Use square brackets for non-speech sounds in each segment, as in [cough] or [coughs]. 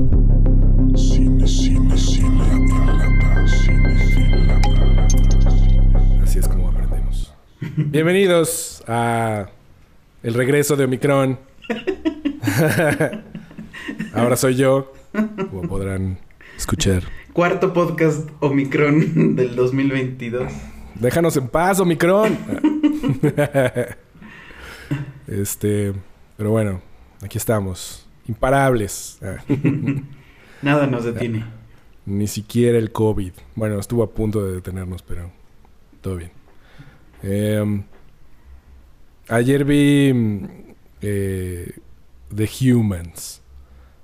Cine, cine, cine, lata, cine, Así es como aprendemos. Bienvenidos a el regreso de Omicron. [laughs] Ahora soy yo, como podrán escuchar. Cuarto podcast Omicron del 2022. Déjanos en paz, Omicron. [laughs] este, pero bueno, aquí estamos, imparables. [laughs] Nada nos detiene. Ni siquiera el COVID. Bueno, estuvo a punto de detenernos, pero todo bien. Em, ayer vi mm, eh, The Humans.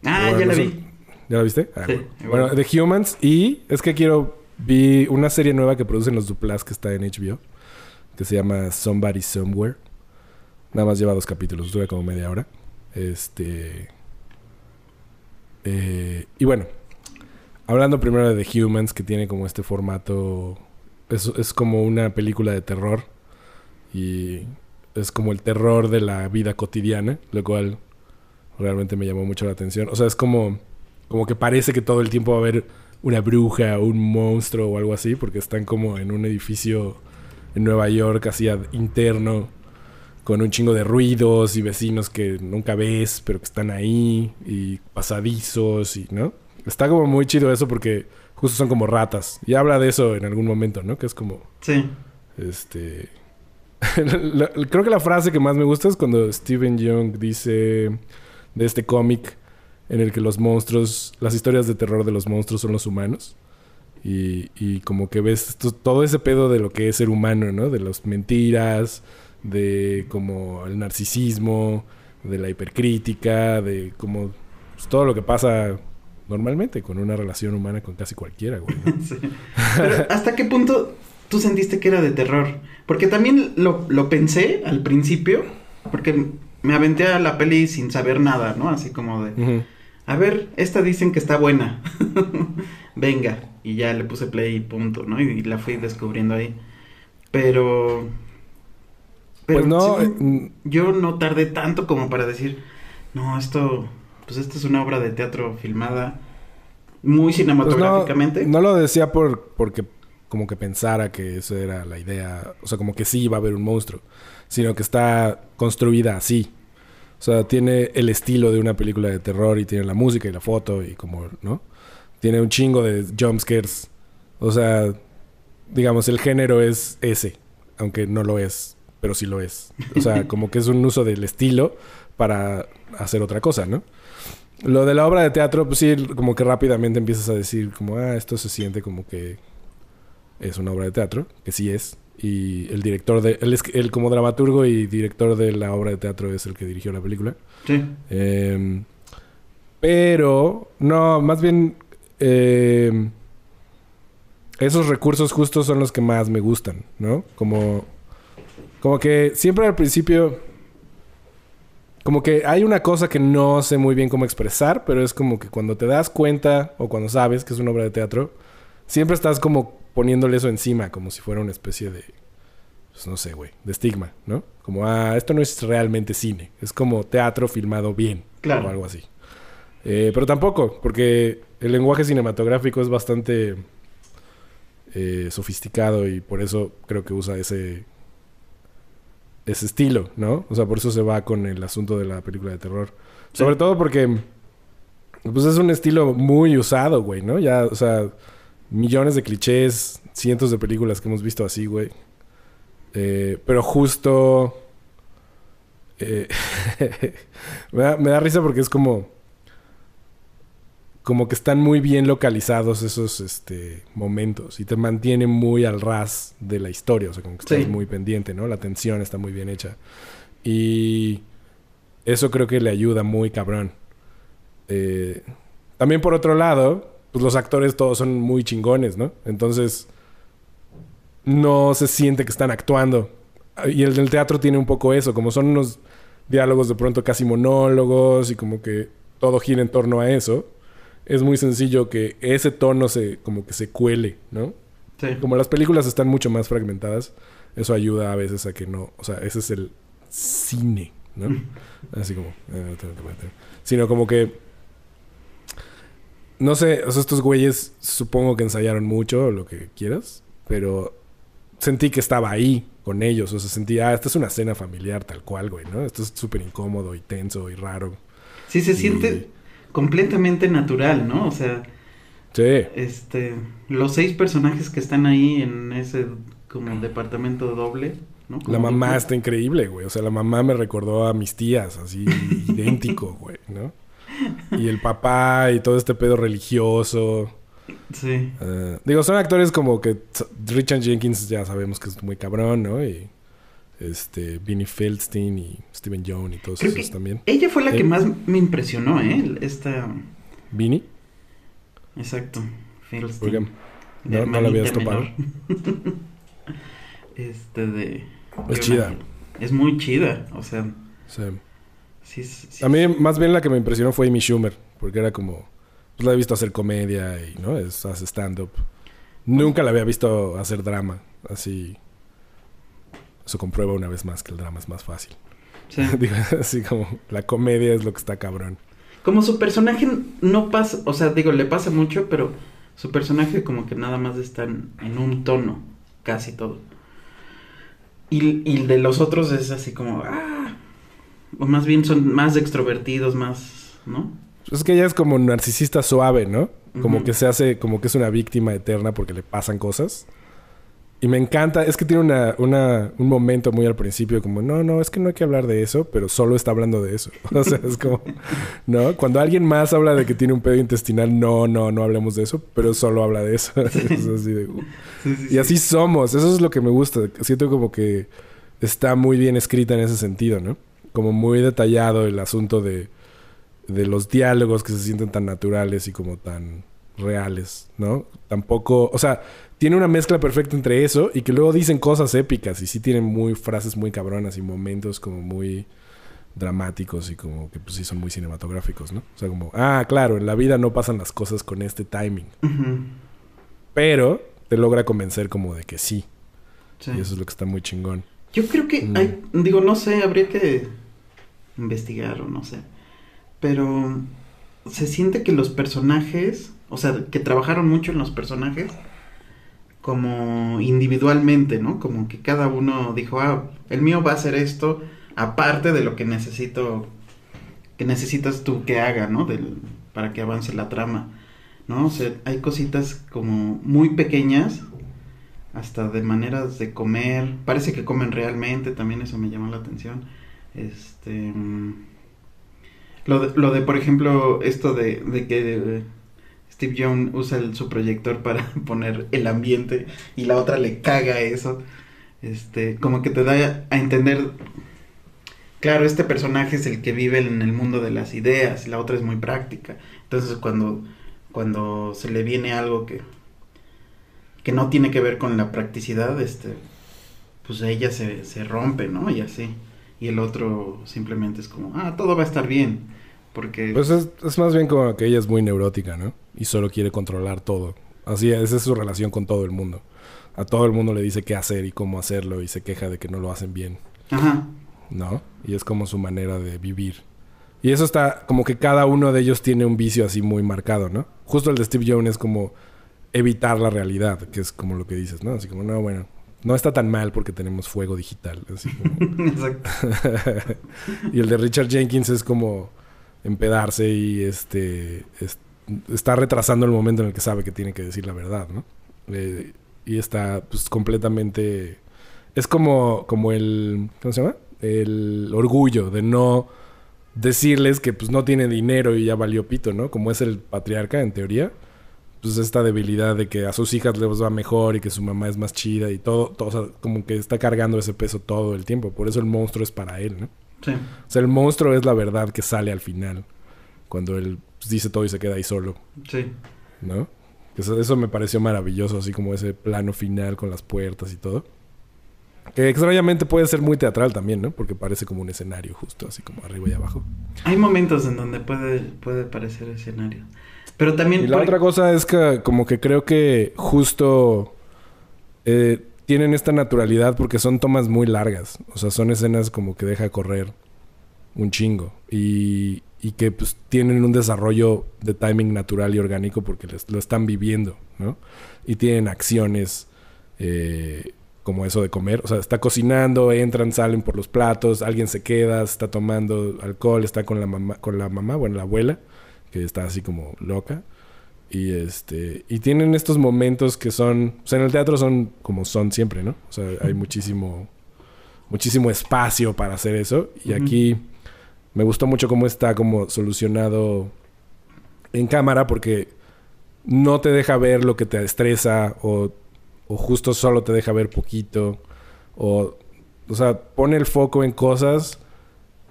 Ah, Bueno, ya la vi. ¿Ya la viste? Ah, Sí, bueno. Bueno, The Humans y es que quiero... Vi una serie nueva que producen los Duplas que está en HBO. Que se llama Somebody Somewhere. Nada más lleva dos capítulos. Dura como media hora. Este... eh, y bueno. Hablando primero de The Humans, que tiene como este formato... Es, es como una película de terror. Y es como el terror de la vida cotidiana. Lo cual realmente me llamó mucho la atención. O sea, es como... Como que parece que todo el tiempo va a haber una bruja o un monstruo o algo así. Porque están como en un edificio en Nueva York, así interno. Con un chingo de ruidos y vecinos que nunca ves, pero que están ahí. Y pasadizos y, ¿no? Está como muy chido eso porque justo son como ratas. Y habla de eso en algún momento, ¿no? Que es como... Sí. Este. [laughs] creo que la frase que más me gusta es cuando Stephen Young dice de este cómic en el que los monstruos, las historias de terror de los monstruos son los humanos. Y, y como que ves esto- todo ese pedo de lo que es ser humano, ¿no? De las mentiras, de como el narcisismo, de la hipercrítica, de como pues, todo lo que pasa normalmente con una relación humana con casi cualquiera, güey. ¿no? [laughs] Sí. Pero ¿hasta qué punto tú sentiste que era de terror? Porque también lo, lo pensé al principio, porque me aventé a la peli sin saber nada, ¿no? Así como de, a ver, esta dicen que está buena. [laughs] Venga, y ya le puse play y punto, ¿no? Y, la fui descubriendo ahí. Pero... Pues no, sí, eh, yo no tardé tanto como para decir, no, esto, pues esta es una obra de teatro filmada muy Pues no, cinematográficamente. no lo decía por porque como que pensara que eso era la idea, o sea, como que sí iba a haber un monstruo, sino que está construida así. O sea, tiene el estilo de una película de terror y tiene la música y la foto y como, ¿no? Tiene un chingo de jumpscares. O sea, digamos, el género es ese, aunque no lo es, pero sí lo es. O sea, [laughs] como que es un uso del estilo para hacer otra cosa, ¿no? Lo de la obra de teatro, pues sí, como que rápidamente empiezas a decir, como, ah, esto se siente como que es una obra de teatro, que sí es. Y el director de. Él, es, él como dramaturgo y director de la obra de teatro es el que dirigió la película. Sí. Eh, pero, no, más bien. eh, esos recursos justos son los que más me gustan, ¿no? Como. Como que siempre al principio. Como que hay una cosa que no sé muy bien cómo expresar, pero es como que cuando te das cuenta o cuando sabes que es una obra de teatro, siempre estás como poniéndole eso encima, como si fuera una especie de. Pues no sé, güey, de estigma, ¿no? Como, ah, esto no es realmente cine, es como teatro filmado bien, Claro. o algo así. Eh, pero tampoco, porque el lenguaje cinematográfico es bastante eh, sofisticado y por eso creo que usa ese ese estilo, ¿no? O sea, por eso se va con el asunto de la película de terror. Sí. Sobre todo porque pues es un estilo muy usado, güey, ¿no? Ya, o sea, millones de clichés, cientos de películas que hemos visto así, güey. Eh, pero justo eh, [laughs] me, da, me da risa porque es como como que están muy bien localizados esos este, momentos y te mantienen muy al ras de la historia, o sea, como que estás Sí. muy pendiente, ¿no? La tensión está muy bien hecha. Y eso creo que le ayuda muy cabrón. Eh, también por otro lado, pues los actores todos son muy chingones, ¿no? Entonces, no se siente que están actuando. Y el del teatro tiene un poco eso, como son unos diálogos de pronto casi monólogos y como que todo gira en torno a eso. Es muy sencillo que ese tono se como que se cuele, ¿no? Sí. Como las películas están mucho más fragmentadas, eso ayuda a veces a que no, o sea, ese es el cine, ¿no? [laughs] Así como, eh. Sino como que no sé, o sea, estos güeyes supongo que ensayaron mucho o lo que quieras, pero sentí que estaba ahí con ellos. O sea, sentí, ah, esta es una cena familiar tal cual, güey, ¿no? Esto es súper incómodo y tenso y raro. Sí, se Y- siente completamente natural, ¿no? O sea, Sí. este, los seis personajes que están ahí en ese como departamento doble, ¿no? La mamá está increíble, güey. O sea, la mamá me recordó a mis tías, así [laughs] idéntico, güey, ¿no? Y el papá y todo este pedo religioso. Sí. Eh, digo, son actores como que Richard Jenkins ya sabemos que es muy cabrón, ¿no? Y este Vinnie Feldstein y Steven Yeun y todos Creo esos que también. ella fue la Eh. que más me impresionó, ¿eh? Esta, Vinnie, exacto, Feldstein. no, no la habías [laughs] topado. este de... Es chida. Es muy chida, o sea, Sí. sí, sí, sí. A mí más bien la que me impresionó fue Amy Schumer, porque era como, pues la he visto hacer comedia y, ¿no? Es, hace stand-up. Nunca la había visto hacer drama, así. Eso comprueba una vez más que el drama es más fácil. Sí. [laughs] Digo, así como la comedia es lo que está cabrón. Como su personaje no pasa, o sea, digo, le pasa mucho, pero su personaje como que nada más está en, en un tono, casi todo. Y, y el de los otros es así como, ah, o más bien son más extrovertidos, más, ¿no? Es que ella es como narcisista suave, ¿no? Como que se hace, como que es una víctima eterna porque le pasan cosas. Y me encanta, es que tiene una, una, un momento muy al principio como, no, no, es que no hay que hablar de eso, pero solo está hablando de eso. [laughs] O sea, es como, ¿no? Cuando alguien más habla de que tiene un pedo intestinal, no, no, no hablemos de eso, pero solo habla de eso. [laughs] Es así de, uh. Sí, sí, Y así somos, eso es lo que me gusta. Siento como que está muy bien escrita en ese sentido, ¿no? Como muy detallado el asunto de, de los diálogos que se sienten tan naturales y como tan reales, ¿no? Tampoco, o sea, tiene una mezcla perfecta entre eso y que luego dicen cosas épicas y sí tienen muy frases muy cabronas y momentos como muy dramáticos y como que pues sí son muy cinematográficos, ¿no? O sea, como, ah, claro, en la vida no pasan las cosas con este timing, pero te logra convencer como de que sí. sí. Y eso es lo que está muy chingón. Yo creo que Mm. hay, digo, no sé, habría que investigar o no sé. Pero se siente que los personajes, o sea, que trabajaron mucho en los personajes como individualmente, ¿no? Como que cada uno dijo, ah, el mío va a hacer esto aparte de lo que necesito, que necesitas tú que haga, ¿no? Del, para que avance la trama, ¿no? O sea, hay cositas como muy pequeñas hasta de maneras de comer. Parece que comen realmente, también eso me llamó la atención. Este. mm, Lo de, lo de por ejemplo, esto de, de que Steve Young usa su proyector para [laughs] poner el ambiente y la otra le caga eso. Este, como que te da a entender. Claro, este personaje es el que vive en el mundo de las ideas, y la otra es muy práctica. Entonces, cuando, cuando se le viene algo que, que no tiene que ver con la practicidad, este, pues ella se, se rompe, ¿no? Y así. Y el otro simplemente es como, ah, todo va a estar bien. Porque... Pues es, es más bien como que ella es muy neurótica, ¿no? Y solo quiere controlar todo. Así, esa es su relación con todo el mundo. A todo el mundo le dice qué hacer y cómo hacerlo y se queja de que no lo hacen bien, Ajá. ¿no? Y es como su manera de vivir. Y eso está como que cada uno de ellos tiene un vicio así muy marcado, ¿no? Justo el de Steve Jones es como evitar la realidad, que es como lo que dices, ¿no? Así como, no, bueno, no está tan mal porque tenemos fuego digital. Así como... [laughs] Exacto. [laughs] y el de Richard Jenkins es como empedarse y este es- está retrasando el momento en el que sabe que tiene que decir la verdad, ¿no? Eh, y está pues completamente es como como el ¿cómo se llama? El orgullo de no decirles que pues no tiene dinero y ya valió pito, ¿no? Como es el patriarca en teoría. Pues esta debilidad de que a sus hijas les va mejor y que su mamá es más chida y todo, todo o sea, como que está cargando ese peso todo el tiempo. Por eso el monstruo es para él, ¿no? Sí. O sea, el monstruo es la verdad que sale al final. Cuando él pues, dice todo y se queda ahí solo, Sí. ¿no? Eso, eso me pareció maravilloso, así como ese plano final con las puertas y todo. Que extrañamente puede ser muy teatral también, ¿no? Porque parece como un escenario justo, así como arriba y abajo. Hay momentos en donde puede, puede parecer escenario. Pero también... Y la por- otra cosa es que como que creo que justo eh, tienen esta naturalidad porque son tomas muy largas. O sea, son escenas como que deja correr un chingo. Y, y que pues tienen un desarrollo de timing natural y orgánico porque les- lo están viviendo, ¿no? Y tienen acciones eh, como eso de comer, o sea, está cocinando, entran, salen por los platos, alguien se queda, está tomando alcohol, está con la mamá, con la mamá, bueno, la abuela, que está así como loca. Y este, y tienen estos momentos que son, o sea, en el teatro son como son siempre, ¿no? O sea, hay muchísimo muchísimo espacio para hacer eso y aquí me gustó mucho cómo está como solucionado en cámara porque no te deja ver lo que te estresa o, o justo solo te deja ver poquito o o sea, pone el foco en cosas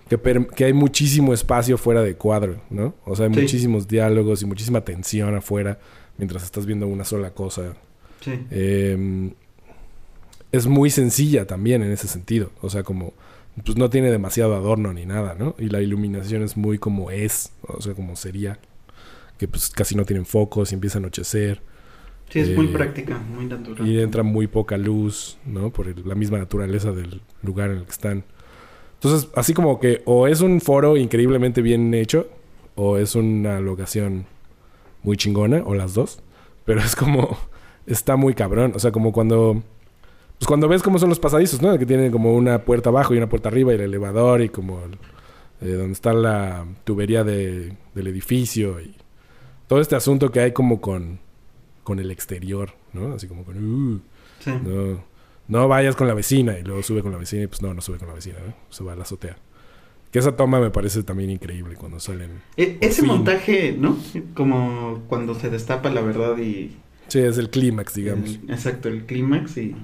que, que hay muchísimo espacio fuera de cuadro, ¿no? O sea, hay Sí. muchísimos diálogos y muchísima tensión afuera mientras estás viendo una sola cosa. Sí. Eh, es muy sencilla también en ese sentido. O sea, como pues no tiene demasiado adorno ni nada, ¿no? Y la iluminación es muy como es, o sea, como sería. Que pues casi no tienen focos y empieza a anochecer. Sí, es muy Eh, práctica, muy natural. Y entra muy poca luz, ¿no? Por el- la misma naturaleza del lugar en el que están. Entonces, así como que o es un foro increíblemente bien hecho, o es una locación muy chingona, o las dos. Pero es como, está muy cabrón. O sea, como cuando, pues cuando ves cómo son los pasadizos, ¿no? Que tienen como una puerta abajo y una puerta arriba y el elevador y como eh, donde está la tubería de- del edificio y todo este asunto que hay como con, con el exterior, ¿no? Así como con, "Uh, Sí. no, no vayas con la vecina y luego sube con la vecina y pues no, no sube con la vecina, ¿no? Se va a la azotea. Que esa toma me parece también increíble cuando salen. E- ese fin. montaje, ¿no? Como cuando se destapa la verdad y... Sí, es el clímax, digamos. el- exacto, el clímax y...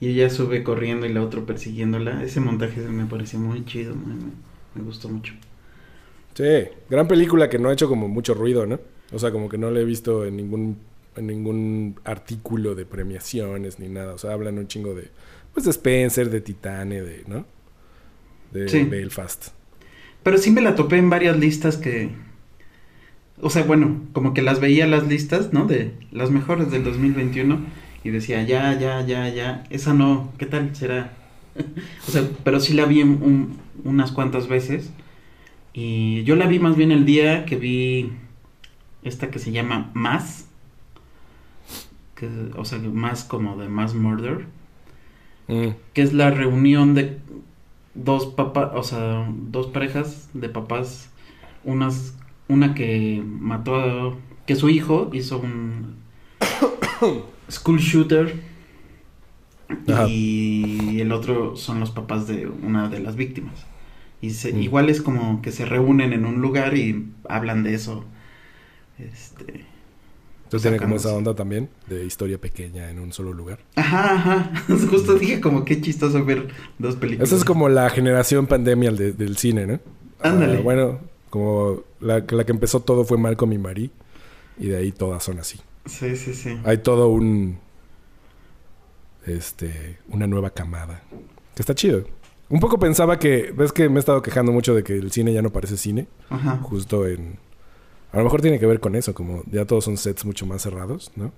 Y ella sube corriendo y la otra persiguiéndola. Ese montaje me pareció muy chido, me, gustó mucho. Sí, gran película que no ha hecho como mucho ruido, ¿no? O sea, como que no la he visto en ningún en ningún artículo de premiaciones ni nada. O sea, hablan un chingo de pues de Spencer, de Titane, de, ¿no? De Sí. Belfast. Pero sí me la topé en varias listas que... O sea, bueno, como que las veía las listas, ¿no? De las mejores del 2021 y decía, ya, ya, ya, ya, esa no, ¿qué tal será? [laughs] o sea, pero sí la vi un- un- unas cuantas veces. Y yo la vi más bien el día que vi esta que se llama Más, que, o sea, más como de Más Murder Mm, que es la reunión de dos papás, o sea, dos parejas de papás, unas, una que mató a, que su hijo hizo un [coughs] school shooter Ajá. y el otro son los papás de una de las víctimas. Y se, Mm. igual es como que se reúnen en un lugar y hablan de eso. Este, Entonces tiene como esa onda también de historia pequeña en un solo lugar. ajá, ajá. [laughs] Justo dije como qué chistoso ver dos películas. Esa es como la generación pandemia de- del cine, ¿no? Ándale. Ah, bueno, como la, la que empezó todo fue Malcolm y Marie. Y de ahí todas son así. Sí, sí, sí. Hay todo un... Este... Una nueva camada. Que está chido. Un poco pensaba que... ¿Ves que me he estado quejando mucho de que el cine ya no parece cine? Ajá. Justo en... A lo mejor tiene que ver con eso. Como ya todos son sets mucho más cerrados, ¿no?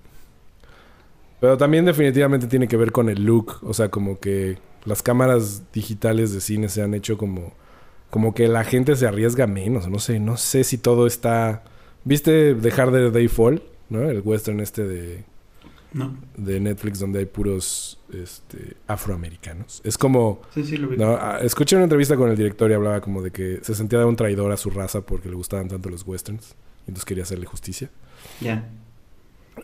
Pero también definitivamente tiene que ver con el look. O sea, como que las cámaras digitales de cine se han hecho como... Como que la gente se arriesga menos. No sé, no sé si todo está... ¿Viste The Harder Day Fall? ¿No? El western este de, No. de Netflix donde hay puros este, afroamericanos. Es como... Sí, sí, lo vi. No, ah, escuché una entrevista con el director y hablaba como de que se sentía un traidor a su raza porque le gustaban tanto los westerns. Y entonces quería hacerle justicia. Ya.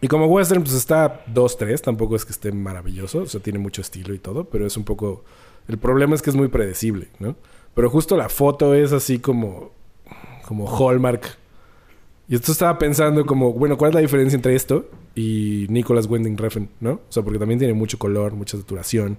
Y como western, pues está 2-3. Tampoco es que esté maravilloso. O sea, tiene mucho estilo y todo. Pero es un poco... El problema es que es muy predecible, ¿no? Pero justo la foto es así como... Como Hallmark. Y esto estaba pensando como... Bueno, ¿cuál es la diferencia entre esto y Nicholas Winding Refn, ¿no? O sea, porque también tiene mucho color, mucha saturación.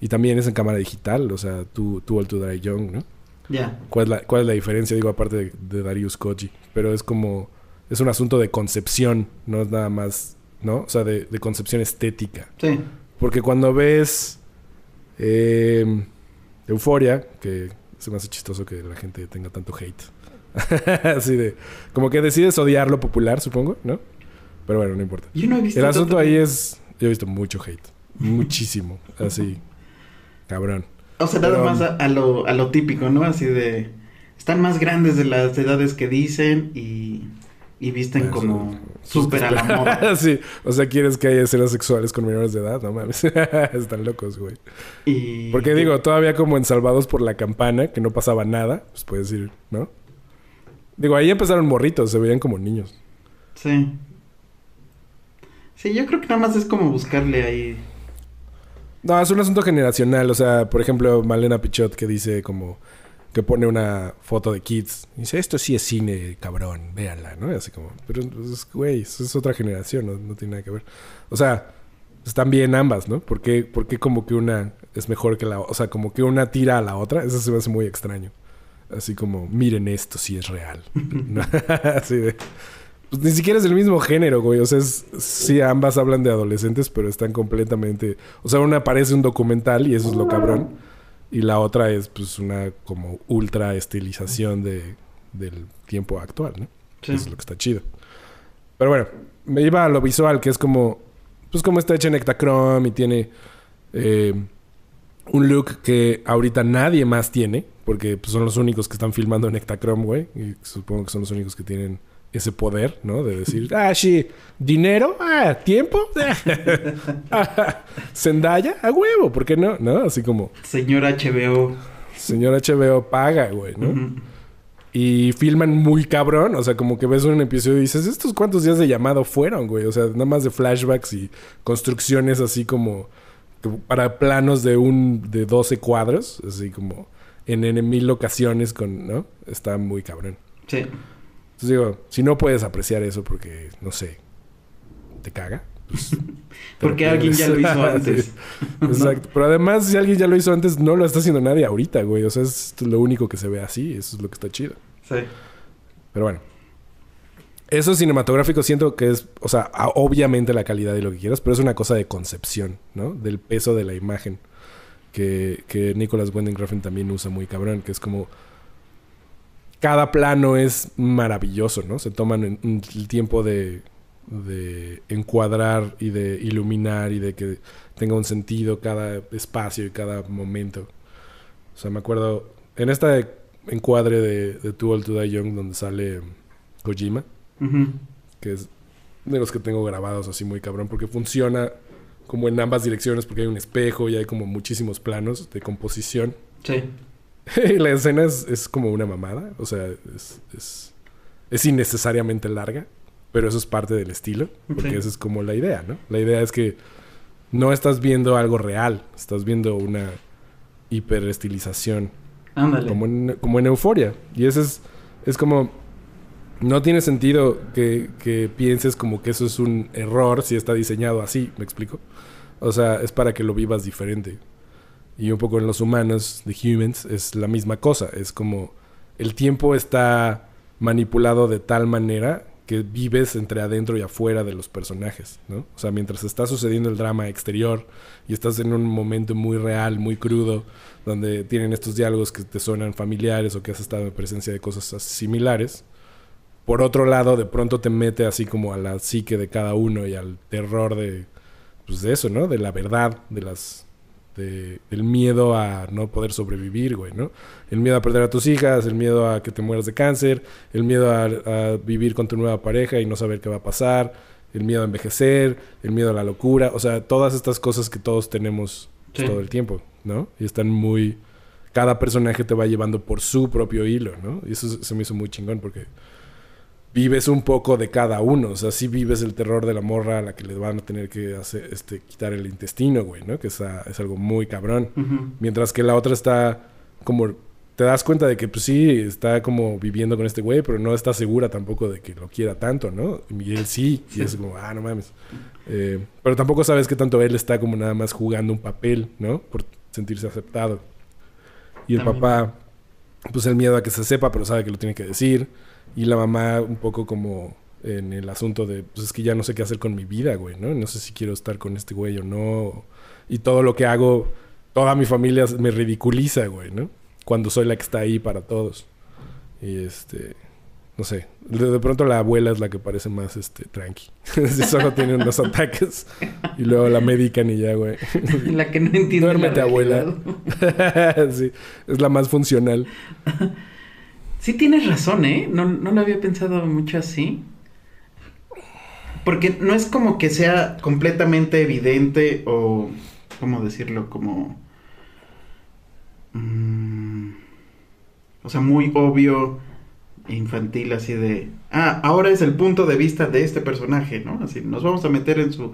Y también es en cámara digital. O sea, tú, tú All to Die Young, ¿no? Ya. ¿Cuál es la, cuál es la diferencia? Digo, aparte de, de Darius Koji. Pero es como... Es un asunto de concepción, no es nada más... ¿No? O sea, de, de concepción estética. Sí. Porque cuando ves... Eh, Euforia, que se me hace chistoso que la gente tenga tanto hate. [laughs] Así de... Como que decides odiar lo popular, supongo, ¿no? Pero bueno, no importa. Yo no he visto. El asunto ahí es... Yo he visto mucho hate. Muchísimo. Así. Cabrón. O sea, nada pero- más a, a lo, a lo típico, ¿no? Así de. están más grandes de las edades que dicen y, y visten como súper a la moda. [laughs] sí, o sea, quieres que haya escenas sexuales con menores de edad, no mames. [laughs] Están locos, güey. Y Porque digo, todavía como en Salvados por la Campana, que no pasaba nada, pues puedes ir, ¿no? Digo, ahí empezaron morritos, se veían como niños. Sí. Sí, yo creo que nada más es como buscarle ahí. No, es un asunto generacional. O sea, por ejemplo, Malena Pichot que dice como que pone una foto de kids. Y dice, esto sí es cine, cabrón, véanla, ¿no? Y así como, pero, pues, güey, eso es otra generación, no, no tiene nada que ver. O sea, están bien ambas, ¿no? ¿Por qué, por qué como que una es mejor que la otra? O sea, como que una tira a la otra. Eso se me hace muy extraño. Así como, miren esto, sí es real. [laughs] Así de... Pues ni siquiera es del mismo género, güey. O sea, es, sí, ambas hablan de adolescentes, pero están completamente... O sea, una parece un documental y eso es lo cabrón. Y la otra es, pues, una como ultra estilización de, del tiempo actual, ¿no? Sí. Eso es lo que está chido. Pero bueno, me iba a lo visual, que es como... Pues como está hecha en Ektachrome y tiene... eh, un look que ahorita nadie más tiene, porque pues, son los únicos que están filmando en Ektachrome, güey. Y supongo que son los únicos que tienen ese poder, ¿no? De decir, [laughs] ah, sí, dinero, ah, tiempo, [laughs] ah, Zendaya, a huevo, ¿por qué no? ¿No? Así como, Señor HBO. señor HBO paga, güey, ¿no? Y filman muy cabrón, o sea, como que ves un episodio y dices, ¿estos cuántos días de llamado fueron, güey? O sea, nada más de flashbacks y construcciones así como para planos de un de 12 cuadros, así como en, en mil locaciones con, ¿no? Está muy cabrón. Sí. Entonces digo, si no puedes apreciar eso porque, no sé, te caga. pues, [laughs] Porque alguien ya lo hizo [laughs] antes. Exacto. Pero además, si alguien ya lo hizo antes, no lo está haciendo nadie ahorita, güey. O sea, es lo único que se ve así. Eso es lo que está chido. Sí. Pero bueno. Eso cinematográfico siento que es, o sea, obviamente la calidad y lo que quieras, pero es una cosa de concepción, ¿no? Del peso de la imagen. Que, que Nicholas Winding Refn también usa muy cabrón, que es como... Cada plano es maravilloso, ¿no? Se toman el tiempo de, de encuadrar y de iluminar y de que tenga un sentido cada espacio y cada momento. O sea, me acuerdo en esta encuadre de, de Too Old to Die Young donde sale Kojima, Ujú. que es de los que tengo grabados así muy cabrón, porque funciona como en ambas direcciones, porque hay un espejo y hay como muchísimos planos de composición. Sí. [laughs] la escena es, es como una mamada, o sea, es, es, es innecesariamente larga, pero eso es parte del estilo, porque Sí. esa es como la idea, ¿no? La idea es que no estás viendo algo real, estás viendo una hiperestilización Ándale. como en, como en euforia. Y eso es, es como... No tiene sentido que, que pienses como que eso es un error si está diseñado así, ¿me explico? O sea, es para que lo vivas diferente. Y un poco en los humanos, the humans, es la misma cosa. Es como el tiempo está manipulado de tal manera que vives entre adentro y afuera de los personajes, ¿no? O sea, mientras está sucediendo el drama exterior y estás en un momento muy real, muy crudo, donde tienen estos diálogos que te suenan familiares o que has estado en presencia de cosas similares. Por otro lado, de pronto te mete así como a la psique de cada uno y al terror de, pues de eso, ¿no? De la verdad, de las, de, del miedo a no poder sobrevivir, güey, ¿no? El miedo a perder a tus hijas, el miedo a que te mueras de cáncer, el miedo a, a vivir con tu nueva pareja y no saber qué va a pasar, el miedo a envejecer, el miedo a la locura, o sea, todas estas cosas que todos tenemos pues, Sí. todo el tiempo, ¿no? Y están muy... Cada personaje te va llevando por su propio hilo, ¿no? Y eso se- se me hizo muy chingón porque vives un poco de cada uno. O sea, sí vives el terror de la morra a la que le van a tener que hacer, este, quitar el intestino, güey, ¿no? Que es, a- es algo muy cabrón. Ujú. Mientras que la otra está como... Te das cuenta de que, pues sí, está como viviendo con este güey, pero no está segura tampoco de que lo quiera tanto, ¿no? Y él sí, y es como, ah, no mames. Eh, pero tampoco sabes que tanto él está como nada más jugando un papel, ¿no? Por sentirse aceptado. Y el También. papá, pues el miedo a que se sepa, pero sabe que lo tiene que decir. Y la mamá un poco como en el asunto de, pues es que ya no sé qué hacer con mi vida, güey, ¿no? No sé si quiero estar con este güey o no. Y todo lo que hago, toda mi familia me ridiculiza, güey, ¿no? Cuando soy la que está ahí para todos. Y este, no sé, de, de pronto la abuela es la que parece más, este, tranqui. [laughs] Solo tiene unos ataques y luego la medican y ya, güey. [laughs] La que no entiende. Duérmete, la abuela. [laughs] sí, es la más funcional. Sí tienes razón, ¿eh? No, no lo había pensado mucho así. Porque no es como que sea completamente evidente o, ¿cómo decirlo? Como... mm, o sea, muy obvio, infantil, así de... Ah, ahora es el punto de vista de este personaje, ¿no? Así, nos vamos a meter en su,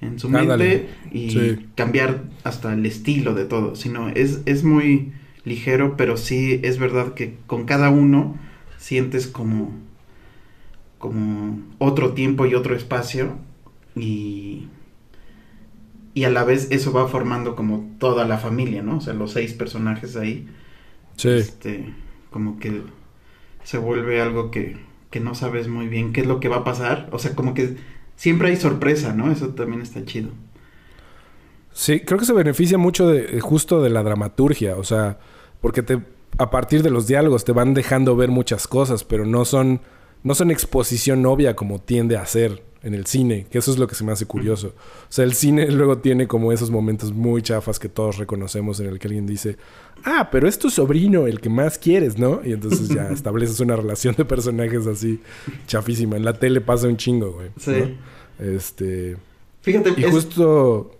en su mente y sí. cambiar hasta el estilo de todo. Sino, es, es muy ligero, pero sí es verdad que con cada uno sientes como como otro tiempo y otro espacio y y a la vez eso va formando como toda la familia, ¿no? O sea, los seis personajes ahí, Sí. este, como que se vuelve algo que, que no sabes muy bien qué es lo que va a pasar, o sea, como que siempre hay sorpresa, ¿no? Eso también está chido. Sí, creo que se beneficia mucho de eh, justo de la dramaturgia, o sea, porque te a partir de los diálogos te van dejando ver muchas cosas, pero no son no son exposición obvia como tiende a ser en el cine, que eso es lo que se me hace curioso. O sea, el cine luego tiene como esos momentos muy chafas que todos reconocemos en el que alguien dice, ah, pero es tu sobrino el que más quieres, ¿no? Y entonces ya [laughs] estableces una relación de personajes así chafísima. En la tele pasa un chingo, güey. Sí. ¿no? Este... Fíjate, Y es- justo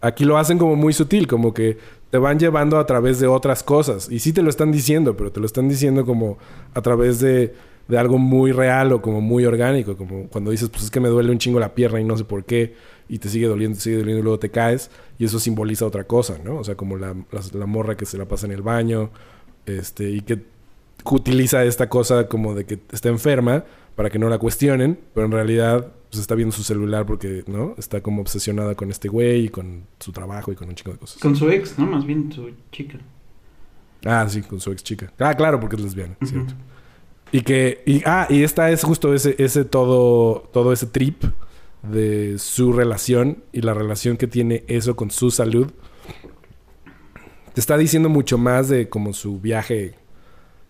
aquí lo hacen como muy sutil, como que te van llevando a través de otras cosas. Y sí te lo están diciendo, pero te lo están diciendo como a través de, de algo muy real o como muy orgánico. Como cuando dices, pues es que me duele un chingo la pierna y no sé por qué. Y te sigue doliendo, te sigue doliendo y luego te caes. Y eso simboliza otra cosa, ¿no? O sea, como la, la, la morra que se la pasa en el baño. Este, y que utiliza esta cosa como de que está enferma para que no la cuestionen, pero en realidad pues está viendo su celular porque, ¿no? Está como obsesionada con este güey y con su trabajo y con un chingo de cosas. con su ex, ¿no? Más bien su chica. Ah, sí, con su ex chica. Ah, claro, porque es lesbiana, Ujú. cierto. Y que, y, ah, y esta es justo ese, ese todo, todo ese trip de su relación y la relación que tiene eso con su salud. Te está diciendo mucho más de como su viaje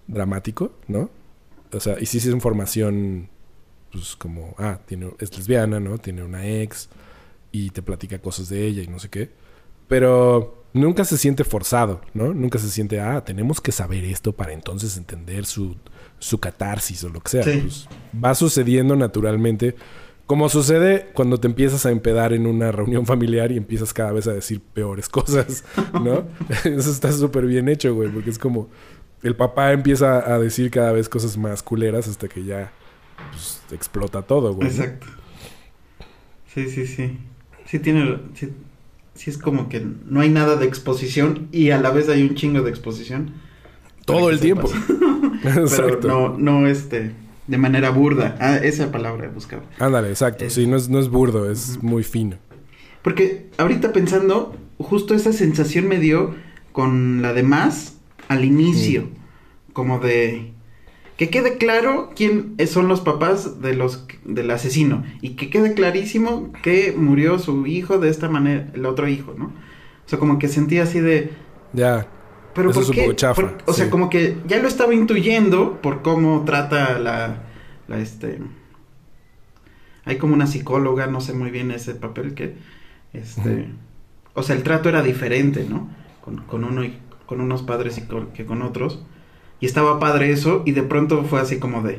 dramático, ¿no? O sea, y sí es información, pues como, ah, tiene, es lesbiana, ¿no? Tiene una ex y te platica cosas de ella y no sé qué. Pero nunca se siente forzado, ¿no? Nunca se siente, ah, tenemos que saber esto para entonces entender su, su catarsis o lo que sea. Sí. Pues, va sucediendo naturalmente. Como sucede cuando te empiezas a empedar en una reunión familiar y empiezas cada vez a decir peores cosas, ¿no? [laughs] [laughs] Eso está súper bien hecho, güey, porque es como el papá empieza a decir cada vez cosas más culeras hasta que ya pues, explota todo, güey. Exacto. Sí, sí, sí. Sí tiene... Sí, sí es como que no hay nada de exposición y a la vez hay un chingo de exposición. Todo el tiempo. [laughs] Pero no, no este... De manera burda. Ah, esa palabra buscaba. Ándale, exacto. Sí, no es, no es burdo, es muy fino. Porque ahorita pensando, justo esa sensación me dio con la de más al inicio. Como de que quede claro quién son los papás de los del asesino y que quede clarísimo que murió su hijo de esta manera, el otro hijo, ¿no? O sea, como que sentía así de Ya. pero Eso ¿por es un qué? poco chafa, Por- o sea, como que ya lo estaba intuyendo por cómo trata la, la este... Hay como una psicóloga, no sé muy bien ese papel que... Este... O sea, el trato era diferente, ¿no? Con, con uno y con unos padres y con- que con otros. Y estaba padre eso y de pronto fue así como de...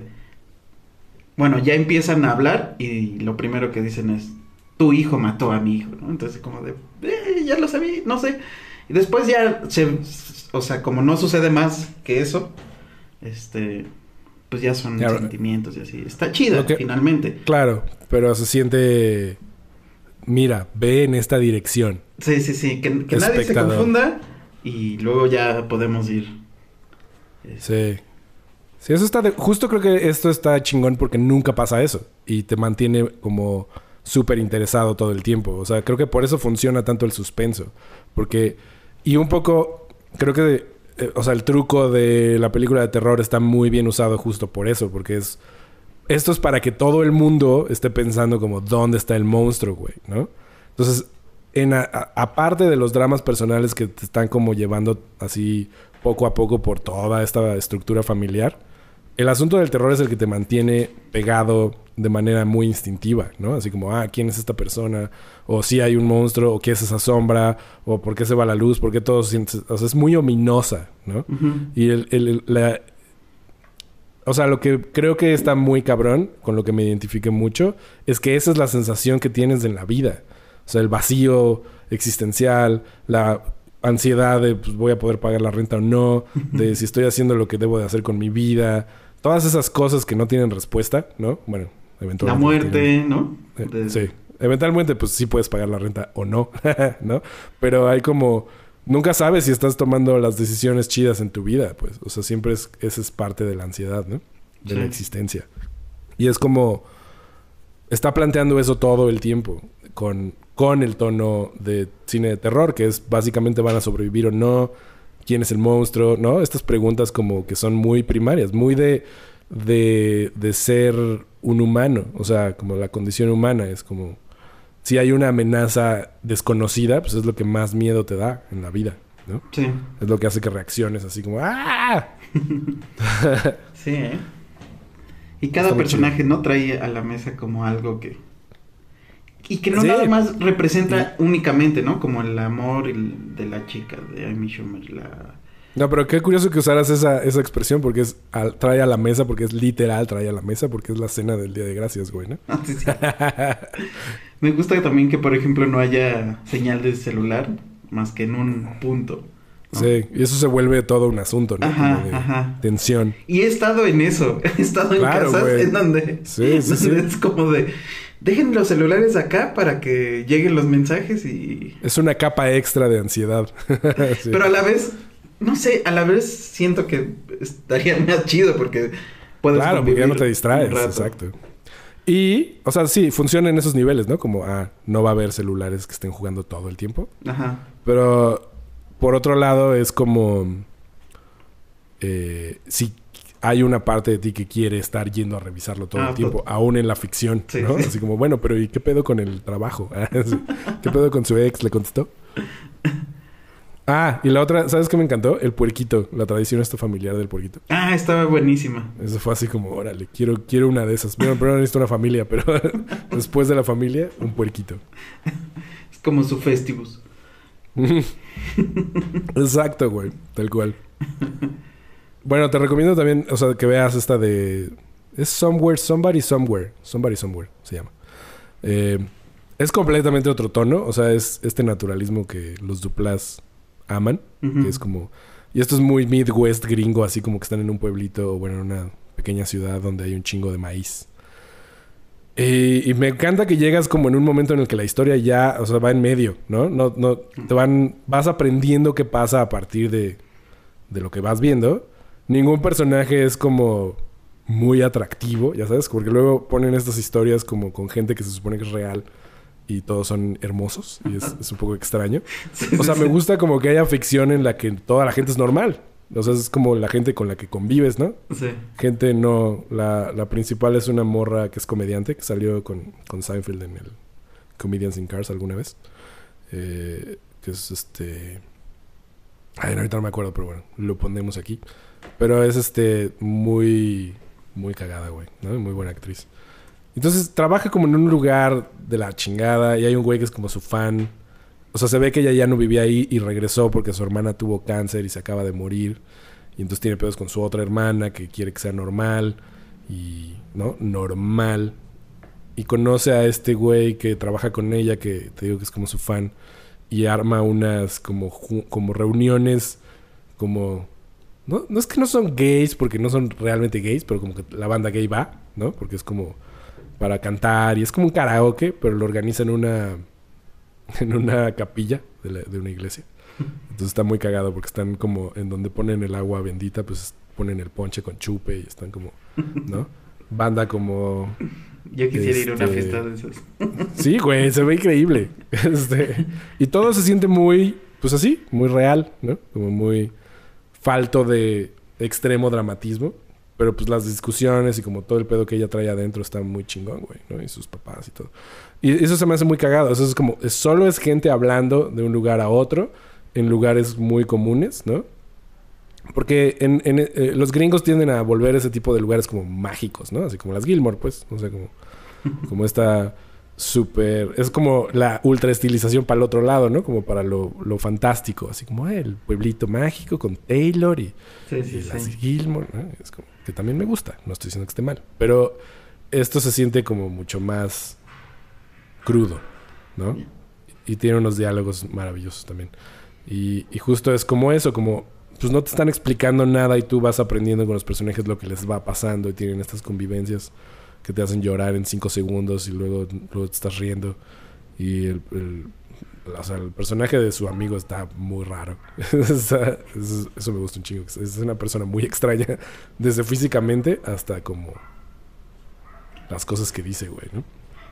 Bueno, ya empiezan a hablar y lo primero que dicen es... Tu hijo mató a mi hijo, ¿no? Entonces como de... "Eh, ya lo sabía, no sé. Y después ya se... O sea, como no sucede más que eso, este... Pues ya son sentimientos y así. Está chida, que- finalmente. Claro, pero se siente. Mira, ve en esta dirección. Sí, sí, sí. Que, que nadie se confunda y luego ya podemos ir. Sí. Sí, eso está de... Justo creo que esto está chingón porque nunca pasa eso. Y te mantiene como súper interesado todo el tiempo. O sea, creo que por eso funciona tanto el suspenso. Porque... Y un poco... Creo que... eh, o sea, el truco de la película de terror está muy bien usado justo por eso. Porque es... Esto es para que todo el mundo esté pensando como dónde está el monstruo, güey, ¿no? Entonces, en aparte de los dramas personales que te están como llevando así poco a poco por toda esta estructura familiar, el asunto del terror es el que te mantiene pegado de manera muy instintiva, ¿no? Así como, ah, ¿quién es esta persona? O si hay un monstruo, o qué es esa sombra, o por qué se va la luz, por qué todo. O sea, es muy ominosa, ¿no? Y el- la- O sea, lo que creo que está muy cabrón, con lo que me identifique mucho, es que esa es la sensación que tienes en la vida. O sea, el vacío existencial, la ansiedad de pues, voy a poder pagar la renta o no, de si estoy haciendo lo que debo de hacer con mi vida, todas esas cosas que no tienen respuesta, ¿no? Bueno, La eventualmente. tienen- muerte, ¿no? eh, De- Sí. Eventualmente, pues sí puedes pagar la renta o no, [laughs] ¿no? Pero hay como... Nunca sabes si estás tomando las decisiones chidas en tu vida, pues. O sea, siempre es... Esa es parte de la ansiedad, ¿no? De la existencia. Y es como... Está planteando eso todo el tiempo. Con, con el tono de cine de terror, que es básicamente van a sobrevivir o no. ¿Quién es el monstruo? ¿No? Estas preguntas como que son muy primarias. Muy de... De, de ser un humano. O sea, como la condición humana. Es como si hay una amenaza desconocida, pues es lo que más miedo te da en la vida, ¿no? Sí, Es lo que hace que reacciones así como ¡ah! [laughs] sí, ¿eh? Y cada personaje, ¿no? Trae a la mesa como algo que... Y que no Sí. nada más representa únicamente, ¿no? Como el amor el- de la chica, de Amy Schumer, la... No, pero qué curioso que usaras esa, esa expresión porque es al- trae a la mesa, porque es literal trae a la mesa, porque es la cena del Día de Gracias, güey, ¿no? Ah, sí, sí. [laughs] Me gusta también que, por ejemplo, no haya señal de celular más que en un punto. ¿no? Sí, y eso se vuelve todo un asunto, ¿no? Ajá, Como de ajá. tensión. Y he estado en eso, [laughs] he estado en casas güey. en donde, Sí, sí, [laughs] donde sí. es como de, dejen los celulares acá para que lleguen los mensajes y... Es una capa extra de ansiedad. [laughs] Sí. Pero a la vez, no sé, a la vez siento que estaría [laughs] más chido porque puedes Claro, porque ya no te distraes, exacto. Y, o sea, sí, funciona en esos niveles, ¿no? Como, ah, no va a haber celulares que estén jugando todo el tiempo. Ajá, Pero, por otro lado, es como... eh, si hay una parte de ti que quiere estar yendo a revisarlo todo Ah, el tiempo, aún en la ficción, Sí, ¿no? sí. Así como, bueno, pero ¿y qué pedo con el trabajo? [laughs] Sí. ¿Qué pedo con su ex? ¿Le contestó? [laughs] Ah, y la otra, ¿sabes qué me encantó? El puerquito, la tradición esta familiar del puerquito. Ah, estaba buenísima. Eso fue así como, órale, quiero, quiero una de esas. Bueno, primero necesito una familia, pero [laughs] después de la familia, un puerquito. Es como su festivus. Exacto, güey, tal cual. Bueno, te recomiendo también, o sea, que veas esta de... Es Somewhere, Somebody Somewhere. Somebody Somewhere se llama. Eh, es completamente otro tono, o sea, es este naturalismo que los duplas aman, que es como... Y esto es muy Midwest gringo, así como que están en un pueblito o bueno, en una pequeña ciudad donde hay un chingo de maíz. Y me encanta que llegas como en un momento en el que la historia ya, o sea, va en medio, ¿no? No, no, te van, vas aprendiendo qué pasa a partir de, de lo que vas viendo. Ningún personaje es como muy atractivo, ya sabes, porque luego ponen estas historias como con gente que se supone que es real y todos son hermosos y es, es un poco extraño. [laughs] Sí, O sea, sí, me gusta como que haya ficción en la que toda la gente es normal. O sea, es como la gente con la que convives, ¿no? Sí. Gente no... La, la principal es una morra que es comediante, que salió con, con Seinfeld en el Comedians in Cars alguna vez. Eh, que es este... Ay, ahorita no me acuerdo, pero bueno, lo ponemos aquí. Pero es este muy... Muy cagada, güey, ¿no? Muy buena actriz. Entonces trabaja como en un lugar de la chingada y hay un güey que es como su fan. O sea, se ve que ella ya no vivía ahí y regresó porque su hermana tuvo cáncer y se acaba de morir. Y entonces tiene pedos con su otra hermana que quiere que sea normal. Y, ¿no? Normal. Y conoce a este güey que trabaja con ella, que te digo que es como su fan. Y arma unas como, como reuniones, como... No, no es que no son gays, porque no son realmente gays, pero como que la banda gay va, ¿no? Porque es como para cantar y es como un karaoke, pero lo organiza en una [laughs] en una capilla de, la- de una iglesia. Entonces está muy cagado porque están como en donde ponen el agua bendita, pues ponen el ponche con chupe y están como, ¿no? [laughs] Banda como Yo quisiera ir a una Este- fiesta de esas. Sí, güey, se ve increíble. [laughs] Este, y todo se siente muy, pues así, muy real, ¿no? Como muy falto de extremo dramatismo. Pero pues las discusiones y como todo el pedo que ella trae adentro está muy chingón, güey, ¿no? Y sus papás y todo. Y eso se me hace muy cagado. Eso es como, solo es gente hablando de un lugar a otro en lugares muy comunes, ¿no? Porque en, eh, los gringos tienden a volver ese tipo de lugares como mágicos, ¿no? Así como las Gilmore, pues. O sea, como, como esta súper... Es como la ultra estilización para el otro lado, ¿no? Como para lo, lo fantástico. Así como eh, el pueblito mágico con Taylor y, Sí, sí, y las sí. Gilmore. ¿no? Es como que también me gusta. No estoy diciendo que esté mal. Pero esto se siente como mucho más crudo, ¿no? Y tiene unos diálogos maravillosos también. Y, y justo es como eso, como pues no te están explicando nada y tú vas aprendiendo con los personajes lo que les va pasando y tienen estas convivencias que te hacen llorar en cinco segundos y luego, luego te estás riendo. Y el, el- o sea, el personaje de su amigo está muy raro. [laughs] Está- eso, eso me gusta un chingo. Es una persona muy extraña, [laughs] desde físicamente hasta como las cosas que dice, güey, ¿no?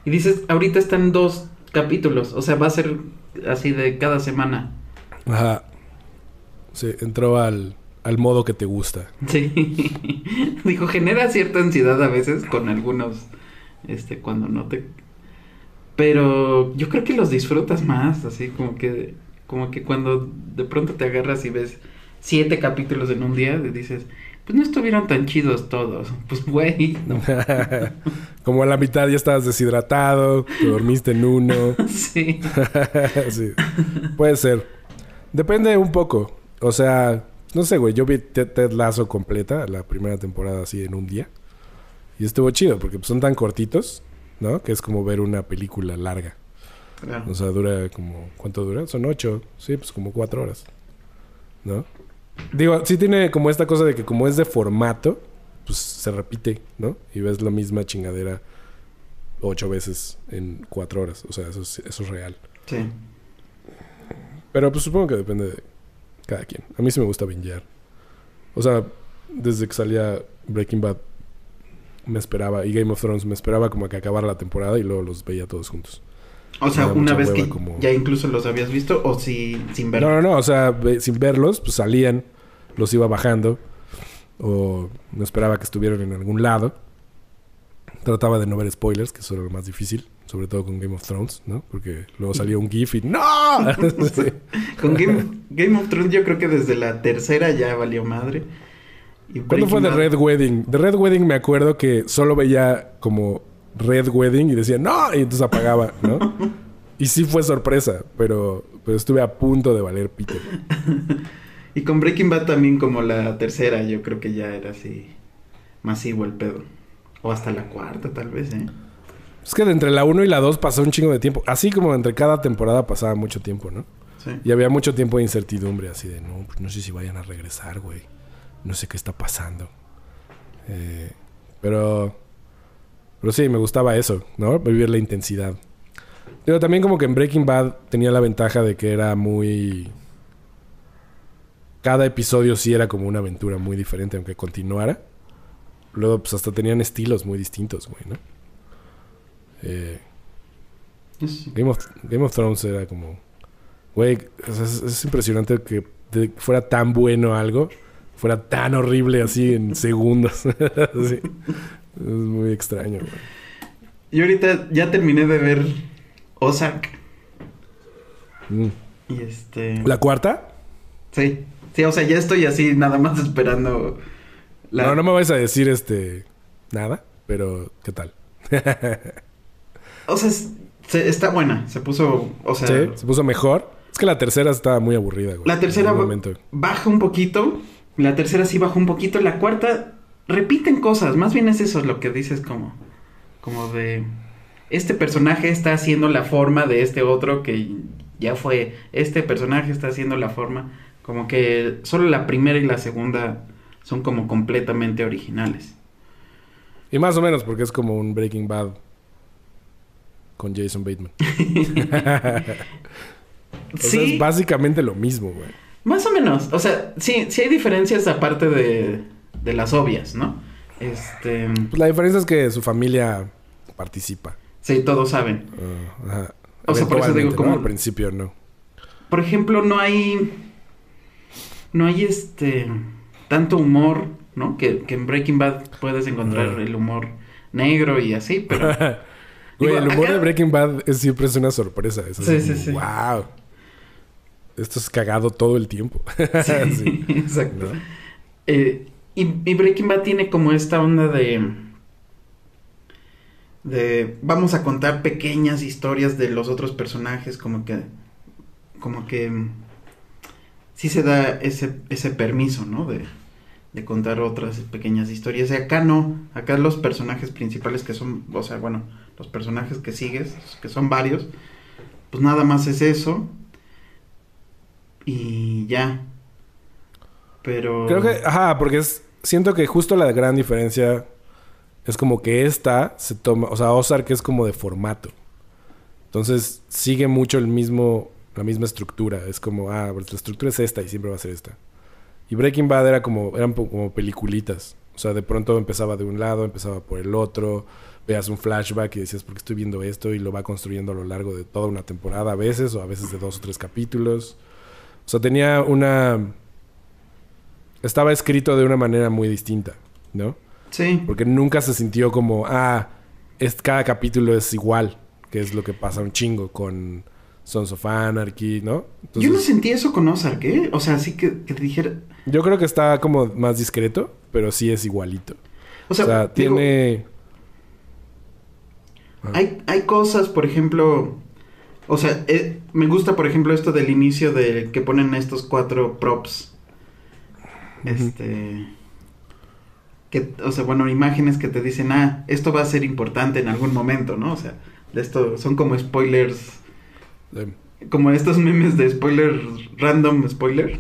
Y dices, ahorita están dos capítulos, o sea, va a ser así de cada semana. Ajá. Sí, entró al, al modo que te gusta. Sí. [laughs] Dijo, genera cierta ansiedad a veces con algunos, este, cuando no te... Pero yo creo que los disfrutas más, así como que, como que cuando de pronto te agarras y ves siete capítulos en un día, y dices, pues no estuvieron tan chidos todos. Pues güey, no. [laughs] Como a la mitad ya estabas deshidratado, te dormiste en uno. [laughs] sí. sí. Puede ser. Depende un poco. O sea, no sé, güey. Yo vi Ted, Ted Lasso completa, la primera temporada así en un día. Y estuvo chido porque pues, son tan cortitos, ¿no? Que es como ver una película larga. Claro. O sea, dura como... ¿Cuánto dura? Son ocho. Sí, pues como cuatro horas. ¿No? Digo, sí tiene como esta cosa de que como es de formato, pues se repite, ¿no? Y ves la misma chingadera ocho veces en cuatro horas. O sea, eso es, eso es real. Sí. Pero pues supongo que depende de cada quien. A mí sí me gusta bingear. O sea, desde que salía Breaking Bad me esperaba y Game of Thrones me esperaba como a que acabara la temporada y luego los veía todos juntos. O sea, una vez que como- ya incluso los habías visto o si, sin ver. No, no, no, o sea, sin verlos, pues salían, los iba bajando o me esperaba que estuvieran en algún lado. Trataba de no ver spoilers, que eso era lo más difícil, sobre todo con Game of Thrones, ¿no? Porque luego salía un GIF y ¡No! [laughs] Sí. Con Game, Game of Thrones yo creo que desde la tercera ya valió madre. Y ¿Cuándo fue The Red Wedding? The Red Wedding me acuerdo que solo veía como Red Wedding y decía ¡No! Y entonces apagaba, ¿no? [laughs] y sí fue sorpresa, pero, pero estuve a punto de valer Peter. [laughs] Y con Breaking Bad también como la tercera yo creo que ya era así masivo el pedo. O hasta la cuarta tal vez, ¿eh? Es que de entre la 1 y la 2 pasó un chingo de tiempo. Así como entre cada temporada pasaba mucho tiempo, ¿no? Sí. Y había mucho tiempo de incertidumbre, así de, no, pues no sé si vayan a regresar, güey. No sé qué está pasando. Eh, pero, pero sí, me gustaba eso, ¿no? Vivir la intensidad. Pero también como que en Breaking Bad tenía la ventaja de que era muy... Cada episodio sí era como una aventura muy diferente, aunque continuara. Luego, pues hasta tenían estilos muy distintos, güey, ¿no? Eh, Game of, Game of Thrones era como... Güey, es, es impresionante que de- fuera tan bueno algo, fuera tan horrible así en [laughs] segundos. [laughs] Sí. Es muy extraño, güey. Y ahorita ya terminé de ver Ozark. Mm. Y este... ¿La cuarta? Sí. Sí, o sea, ya estoy así nada más esperando... La... No, no me vais a decir este... Nada, pero ¿qué tal? [laughs] O sea, es- se- está buena. Se puso... O sea... ¿Sí? ¿Se puso mejor? Es que la tercera estaba muy aburrida, güey. La tercera baja un poquito. La tercera sí baja un poquito. La cuarta repiten cosas. Más bien es eso lo que dices como... Como de... Este personaje está haciendo la forma de este otro que ya fue. Este personaje está haciendo la forma. Como que solo la primera y la segunda son como completamente originales. Y más o menos porque es como un Breaking Bad con Jason Bateman. [laughs] [laughs] O sea, sí, es básicamente lo mismo, güey. más o menos. O sea, sí, sí hay diferencias aparte de, de las obvias, ¿no? Este... Pues la diferencia es que su familia participa. Sí, todos saben. Ah, ajá. O sea, por eso digo como- ¿no? Al principio no. Por ejemplo, no hay. No hay este. Tanto humor, ¿no? Que, que en Breaking Bad puedes encontrar Ajá. el humor negro y así, pero. [laughs] Güey, Digo, el humor acá- de Breaking Bad es, siempre es una sorpresa. Es así Sí, sí, sí. Wow. Esto es cagado todo el tiempo. [laughs] sí, Sí, exacto. ¿no? Eh, y, y Breaking Bad tiene como esta onda de. de vamos a contar pequeñas historias de los otros personajes, como que, como que sí se da ese, ese permiso, ¿no? De, de contar otras pequeñas historias. Y acá no, acá los personajes principales que son, o sea, bueno, los personajes que sigues, que son varios, pues nada más es eso. Y ya. Pero... Creo que, ajá, porque es, siento que justo la gran diferencia es como que esta se toma, o sea, Ozark es como de formato. Entonces sigue mucho el mismo, la misma estructura. Es como, ah, pues la estructura es esta y siempre va a ser esta. Y Breaking Bad era como, eran como peliculitas. O sea, de pronto empezaba de un lado, empezaba por el otro. Veas un flashback y decías, ¿por qué estoy viendo esto? Y lo va construyendo a lo largo de toda una temporada a veces, o a veces de dos o tres capítulos. O sea, tenía una... Estaba escrito de una manera muy distinta, ¿no? Sí. Porque nunca se sintió como, ah, es, cada capítulo es igual, que es lo que pasa un chingo con Sons of Anarchy, ¿no? Yo no sentí eso con Ozark, ¿eh? O sea, sí que, que te dijera... yo creo que está como más discreto, pero sí es igualito. O O sea, sea, digo, tiene... Hay, hay cosas, por ejemplo... O sea, eh, me gusta, por ejemplo, esto del inicio de que ponen estos cuatro props. Este... Que, o sea, bueno, imágenes que te dicen, ah, esto va a ser importante en algún momento, ¿no? O sea, de esto son como spoilers, como estos memes de spoiler, random spoiler.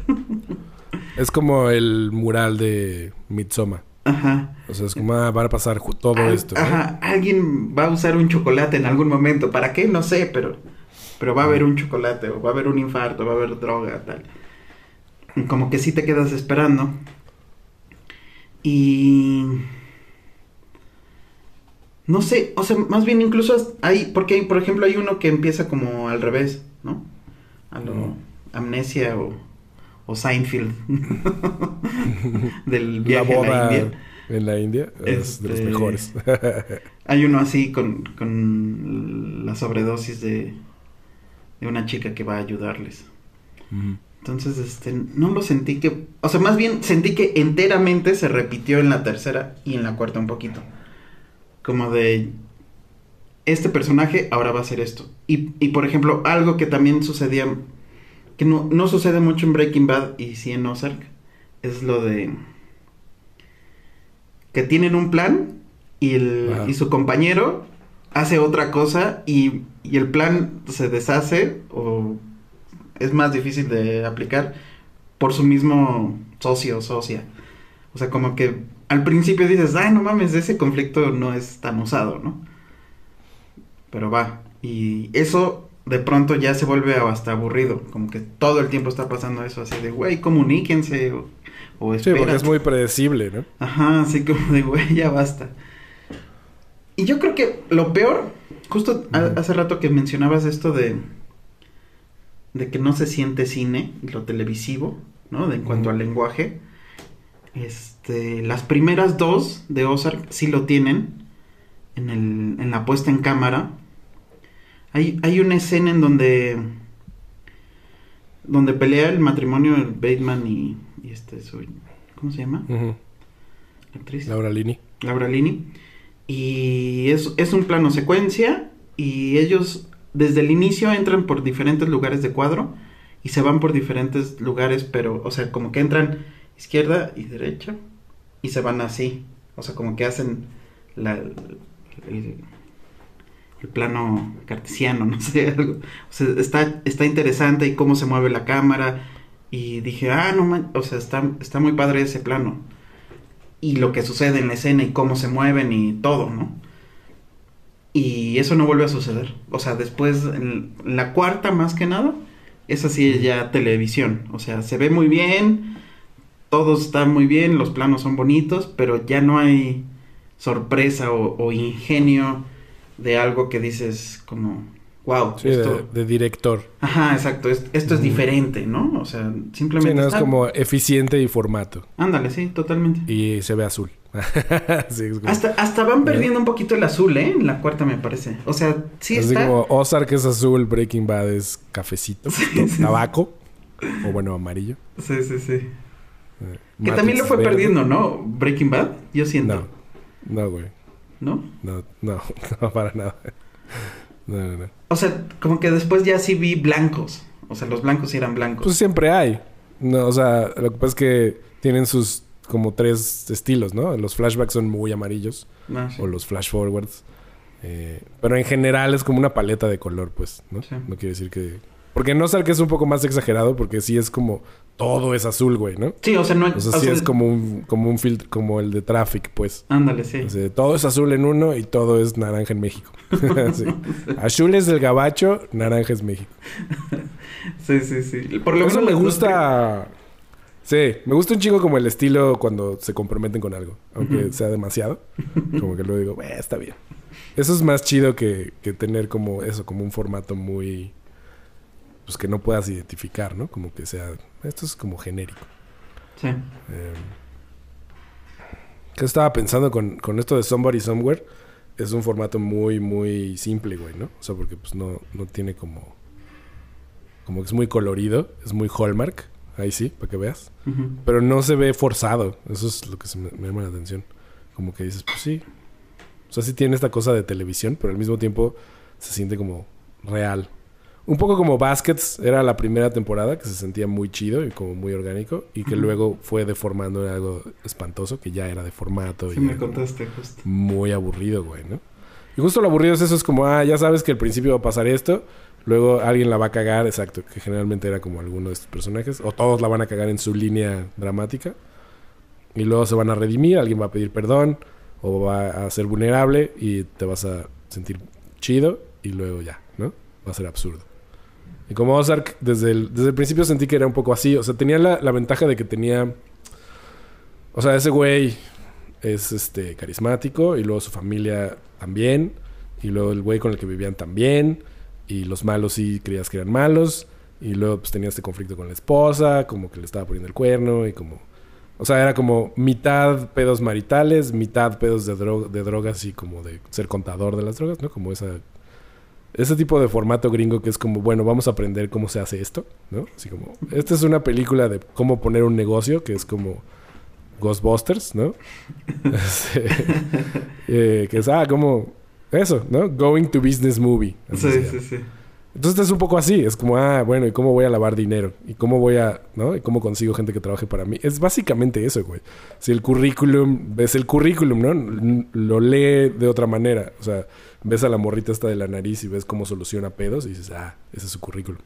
es como el mural de Midsommar. Ajá. O sea, es como, ah, va a pasar todo Al- esto. ¿no? Ajá, alguien va a usar un chocolate en algún momento. ¿Para qué? No sé, pero, pero va a haber un chocolate, o va a haber un infarto, va a haber droga, tal. Como que sí te quedas esperando. Y. No sé, o sea, más bien incluso hay, porque hay, por ejemplo, hay uno que empieza como al revés, ¿no? A lo Ujú. amnesia o, o Seinfeld [laughs] del La viaje a la India. en la India es de los Este, mejores. [laughs] Hay uno así con, con la sobredosis de, de una chica que va a ayudarles. Entonces, este, no lo sentí que, o sea, más bien sentí que enteramente se repitió en la tercera y en la cuarta un poquito. Como de, este personaje ahora va a hacer esto. Y, y por ejemplo, algo que también sucedía, que no, no sucede mucho en Breaking Bad y sí en Ozark, es lo de que tienen un plan y, el, y su compañero hace otra cosa y, y el plan se deshace o es más difícil de aplicar por su mismo socio o socia. O sea, como que al principio dices, ay, no mames, ese conflicto no es tan usado, ¿no? Pero va. Y eso de pronto ya se vuelve hasta aburrido. Como que todo el tiempo está pasando eso así de, güey, comuníquense o, o Sí, porque es espérate". muy predecible, ¿no? Ajá, así como de, güey, ya basta. Y yo creo que lo peor, justo a- hace rato que mencionabas esto de, de que no se siente cine, lo televisivo, ¿no? De, en cuanto al lenguaje. Este, las primeras dos de Ozark sí lo tienen en, el, en la puesta en cámara. Hay, hay una escena en donde donde pelea el matrimonio el Bateman y, y este su, ¿cómo se llama? Ujú. La actriz. Laura Lini. Laura Lini. Y es, es un plano secuencia y ellos desde el inicio entran por diferentes lugares de cuadro y se van por diferentes lugares, pero, o sea, como que entran izquierda y derecha y se van así. O sea, como que hacen la, el, el plano cartesiano, [laughs] no sé, algo. O sea, está, está interesante y cómo se mueve la cámara. Y dije, ah, no man, o sea, está, está muy padre ese plano y lo que sucede en la escena y cómo se mueven y todo, ¿no? Y eso no vuelve a suceder. O sea, después, en la cuarta más que nada, es así ya televisión. O sea, se ve muy bien, todo está muy bien, los planos son bonitos, pero ya no hay sorpresa o, o ingenio de algo que dices como, wow, Sí, esto... de, de director. Ajá, exacto, es- esto es diferente, ¿no? O sea, Sí, simplemente... no, es como eficiente y formato. Ándale, sí, totalmente. Y se ve azul. [laughs] Sí, es como- Hasta, hasta van perdiendo un poquito el azul, ¿eh? En la cuarta me parece. O sea, sí así está. como Ozark es azul, Breaking Bad es cafecito, [laughs] Sí, tabaco, o bueno, amarillo. Sí, sí, sí. Eh, Que también lo fue verde. perdiendo, ¿no? Breaking Bad, yo siento. No, no, güey. ¿No? No, no, [laughs] no, para nada. No, no, no. O sea, como que después ya sí vi blancos. O sea, los blancos sí eran blancos. Pues siempre hay. No, o sea, lo que pasa es que tienen sus como tres estilos, ¿no? Los flashbacks son muy amarillos Ah, sí. o los flash forwards. Eh, pero en general es como una paleta de color, pues, ¿no? Sí. No quiere decir que... Porque no que es un poco más exagerado porque sí es como... Todo es azul, güey, ¿no? Sí, o sea, no. O sea, sí es como un, como un filtro, como el de Traffic, pues. Ándale, sí. O sea, todo es azul en uno y todo es naranja en México. [laughs] Sí. [laughs] Azul es del gabacho, naranja es México. [laughs] Sí, sí, sí. Por lo menos me dos gusta. Sí, me gusta un chico como el estilo cuando se comprometen con algo, aunque sea demasiado. Como que luego digo, "Eh, está bien. Eso es más chido que, que tener como eso, como un formato muy. Pues que no puedas identificar, ¿no? Como que sea. Esto es como genérico. Sí. Eh, ¿Qué estaba pensando con, con esto de Somebody Somewhere? Es un formato muy, muy simple, güey, ¿no? O sea, porque pues no, no tiene como... Como que es muy colorido, es muy hallmark. Ahí sí, para que veas. Pero no se ve forzado. Eso es lo que se me, me llama la atención. Como que dices, pues sí. O sea, sí tiene esta cosa de televisión, pero al mismo tiempo se siente como real. Un poco como Baskets era la primera temporada, que se sentía muy chido y como muy orgánico, y que luego fue deformando en algo espantoso, que ya era de formato Sí, y me contaste justo. muy aburrido, güey, ¿no? Y justo lo aburrido es eso, es como, ah, ya sabes que al principio va a pasar esto, luego alguien la va a cagar, exacto, que generalmente era como alguno de estos personajes, o todos la van a cagar en su línea dramática, y luego se van a redimir, alguien va a pedir perdón, o va a ser vulnerable, y te vas a sentir chido, y luego ya, ¿no? Va a ser absurdo. Y como Ozark, desde el, desde el principio sentí que era un poco así, o sea, tenía la, la ventaja de que tenía... O sea, ese güey es este carismático y luego su familia también. Y luego el güey con el que vivían también. Y los malos sí creías que eran malos. Y luego pues tenía este conflicto con la esposa, como que le estaba poniendo el cuerno y como o sea, era como mitad pedos maritales, mitad pedos de, dro- de drogas y como de ser contador de las drogas, ¿no? Como esa ese tipo de formato gringo que es como, bueno, vamos a aprender cómo se hace esto, ¿no? Así como, esta es una película de cómo poner un negocio, que es como Ghostbusters, ¿no? [laughs] Este, eh, que es, ah, como eso, ¿no? Going to business movie. Sí, sí, sí. Entonces es un poco así, es como, ah, bueno, ¿y cómo voy a lavar dinero? ¿Y cómo voy a, no? ¿Y cómo consigo gente que trabaje para mí? Es básicamente eso, güey. Si el currículum, ves el currículum, ¿no? Lo lee de otra manera. O sea, ves a la morrita esta de la nariz y ves cómo soluciona pedos y dices, ah, ese es su currículum.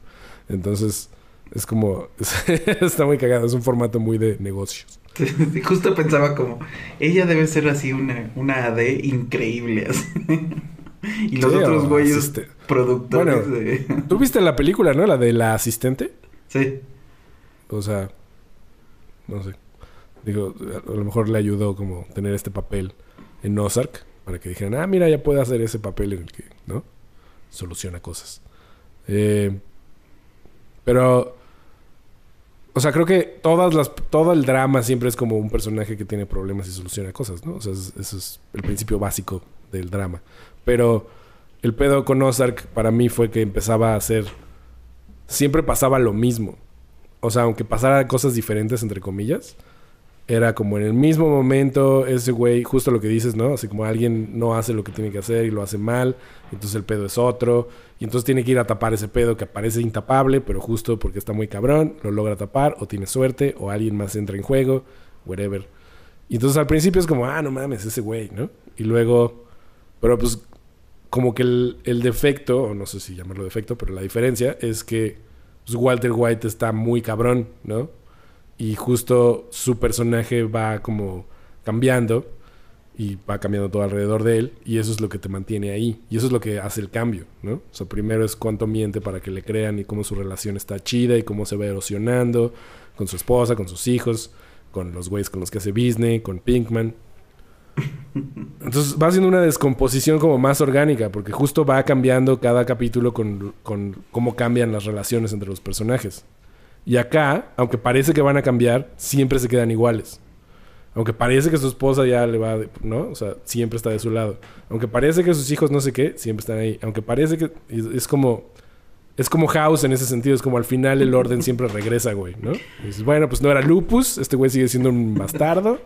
Entonces, es como, [laughs] está muy cagado, es un formato muy de negocios. Sí, [laughs] sí, justo pensaba como, ella debe ser así una, una AD increíble. [laughs] así. y los Sí, otros güeyes asiste- productores Bueno. de... ¿Tú viste la película, no? La de la asistente. Sí, O sea, no sé. Digo, a lo mejor le ayudó como tener este papel en Ozark para que dijeran, ah, mira, ya puede hacer ese papel en el que, ¿no? Soluciona cosas. Eh, pero, o sea, creo que todas las, todo el drama siempre es como un personaje que tiene problemas y soluciona cosas, ¿no? O sea, es- eso es el principio básico del drama. Pero el pedo con Ozark para mí fue que empezaba a hacer siempre pasaba lo mismo. O sea, aunque pasara cosas diferentes, entre comillas, era como en el mismo momento, ese güey, justo lo que dices, ¿no? Así como alguien no hace lo que tiene que hacer y lo hace mal, entonces el pedo es otro, y entonces tiene que ir a tapar ese pedo que parece intapable, pero justo porque está muy cabrón, lo logra tapar, o tiene suerte, o alguien más entra en juego, whatever. Y entonces al principio es como, ah, no mames, ese güey, ¿no? Y luego, pero pues como que el, defecto, o no sé si llamarlo defecto, pero la diferencia es que pues, Walter White está muy cabrón, ¿no? Y justo su personaje va como cambiando y va cambiando todo alrededor de él y eso es lo que te mantiene ahí y eso es lo que hace el cambio, ¿no? O primero es cuánto miente para que le crean y cómo su relación está chida y cómo se va erosionando con su esposa, con sus hijos, con los güeyes con los que hace Disney, con Pinkman. Entonces va haciendo una descomposición como más orgánica, porque justo va cambiando cada capítulo con, con cómo cambian las relaciones entre los personajes. Y acá, aunque parece que van a cambiar, siempre se quedan iguales. Aunque parece que su esposa ya le va, de- ¿no? O sea, siempre está de su lado. Aunque parece que sus hijos no sé qué, siempre están ahí. Aunque parece que es como... Es como House en ese sentido. Es como al final el orden siempre regresa, güey, ¿no? Y dices, bueno, pues no era Lupus. Este güey sigue siendo un bastardo.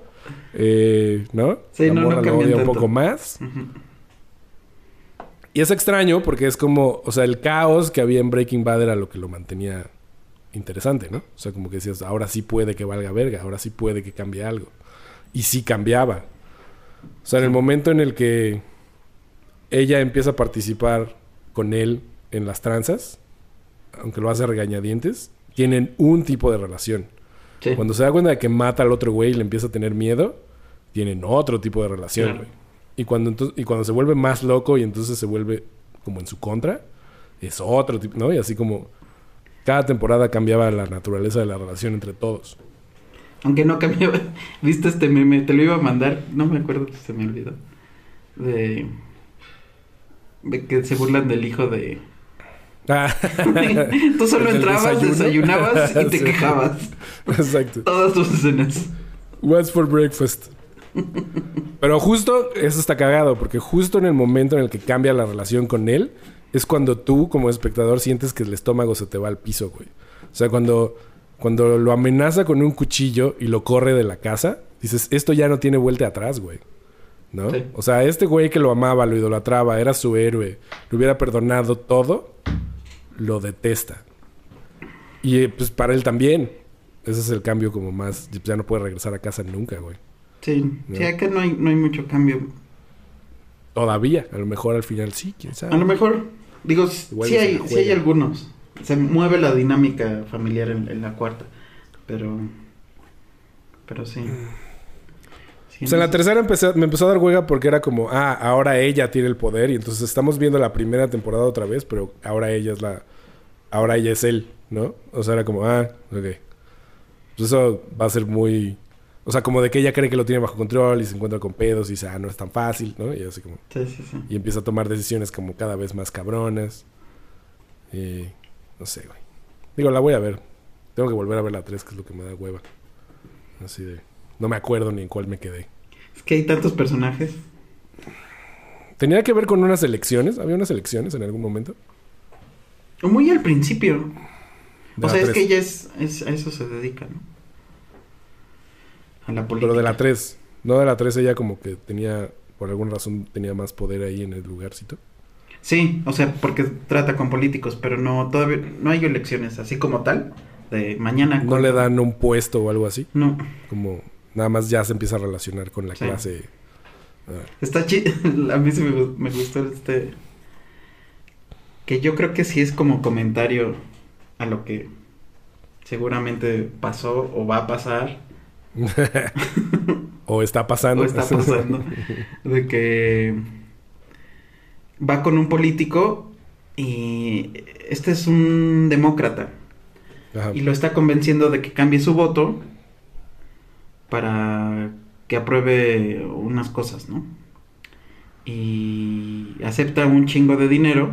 Eh, ¿No? Sí, La no, no morra lo cambian odia un poco más. Y es extraño porque es como... O sea, el caos que había en Breaking Bad era lo que lo mantenía interesante, ¿no? O sea, como que decías, ahora sí puede que valga verga. Ahora sí puede que cambie algo. Y sí cambiaba. O sea, en el momento en el que ella empieza a participar con él en las tranzas, aunque lo hace a regañadientes, tienen un tipo de relación. Sí. Cuando se da cuenta de que mata al otro güey y le empieza a tener miedo, tienen otro tipo de relación, Claro. güey. Y cuando, entonces, y cuando se vuelve más loco y entonces se vuelve como en su contra, es otro tipo, ¿no? Y así como cada temporada cambiaba la naturaleza de la relación entre todos. Aunque no cambiaba. [laughs] ¿Viste este meme? Te lo iba a mandar. No me acuerdo, se me olvidó. De. De que se burlan del hijo de. Ah, [laughs] Tú solo ¿El [laughs] del entrabas, desayuno? desayunabas y te Sí. quejabas. Exacto. Todas tus escenas. What's for breakfast? Pero justo eso está cagado, porque justo en el momento en el que cambia la relación con él, es cuando tú, como espectador, sientes que el estómago se te va al piso, güey. O sea, cuando, cuando lo amenaza con un cuchillo y lo corre de la casa, dices, esto ya no tiene vuelta atrás, güey. ¿No? Sí. O sea, este güey que lo amaba, lo idolatraba, era su héroe, le hubiera perdonado todo, lo detesta. Y eh, pues para él también. Ese es el cambio como más... Ya no puede regresar a casa nunca, güey. Sí, No. sí, acá no hay, no hay mucho cambio. Todavía. A lo mejor al final sí, quién sabe. A lo mejor, digo, Igual sí hay, sí hay algunos. Se mueve la dinámica familiar en, en la cuarta. Pero. Pero sí. Sí, O sea, en la tercera empecé- me empezó a dar hueva porque era como, ah, ahora ella tiene el poder y entonces estamos viendo la primera temporada otra vez, pero ahora ella es la... Ahora ella es él, ¿no? O sea, era como, ah, ok. Pues eso va a ser muy... O sea, como de que ella cree que lo tiene bajo control y se encuentra con pedos y dice, ah, no es tan fácil, ¿no? Y así como... Sí, sí, sí. Y empieza a tomar decisiones como cada vez más cabronas. Y... No sé, güey. Digo, la voy a ver. Tengo que volver a ver la 3, que es lo que me da hueva. Así de... No me acuerdo ni en cuál me quedé. Es que hay tantos personajes. ¿Tenía que ver con unas elecciones? ¿Había unas elecciones en algún momento? Muy al principio. De o sea, es que ella es, es- a eso se dedica, ¿no? A la política. Pero de la 3. No de la 3 ella como que tenía... Por alguna razón tenía más poder ahí en el lugarcito. Sí, o sea, porque trata con políticos, pero no todavía no hay elecciones así como tal de mañana. No con- le dan un puesto o algo así. No, Como nada más ya se empieza a relacionar con la Sí. clase. Ah, está chido. [laughs] A mí sí me, me gustó este que yo creo que sí es como comentario a lo que seguramente pasó o va a pasar o está pasando. o está pasando de que va con un político y este es un demócrata Ajá. y lo está convenciendo de que cambie su voto para que apruebe unas cosas, ¿no? Y acepta un chingo de dinero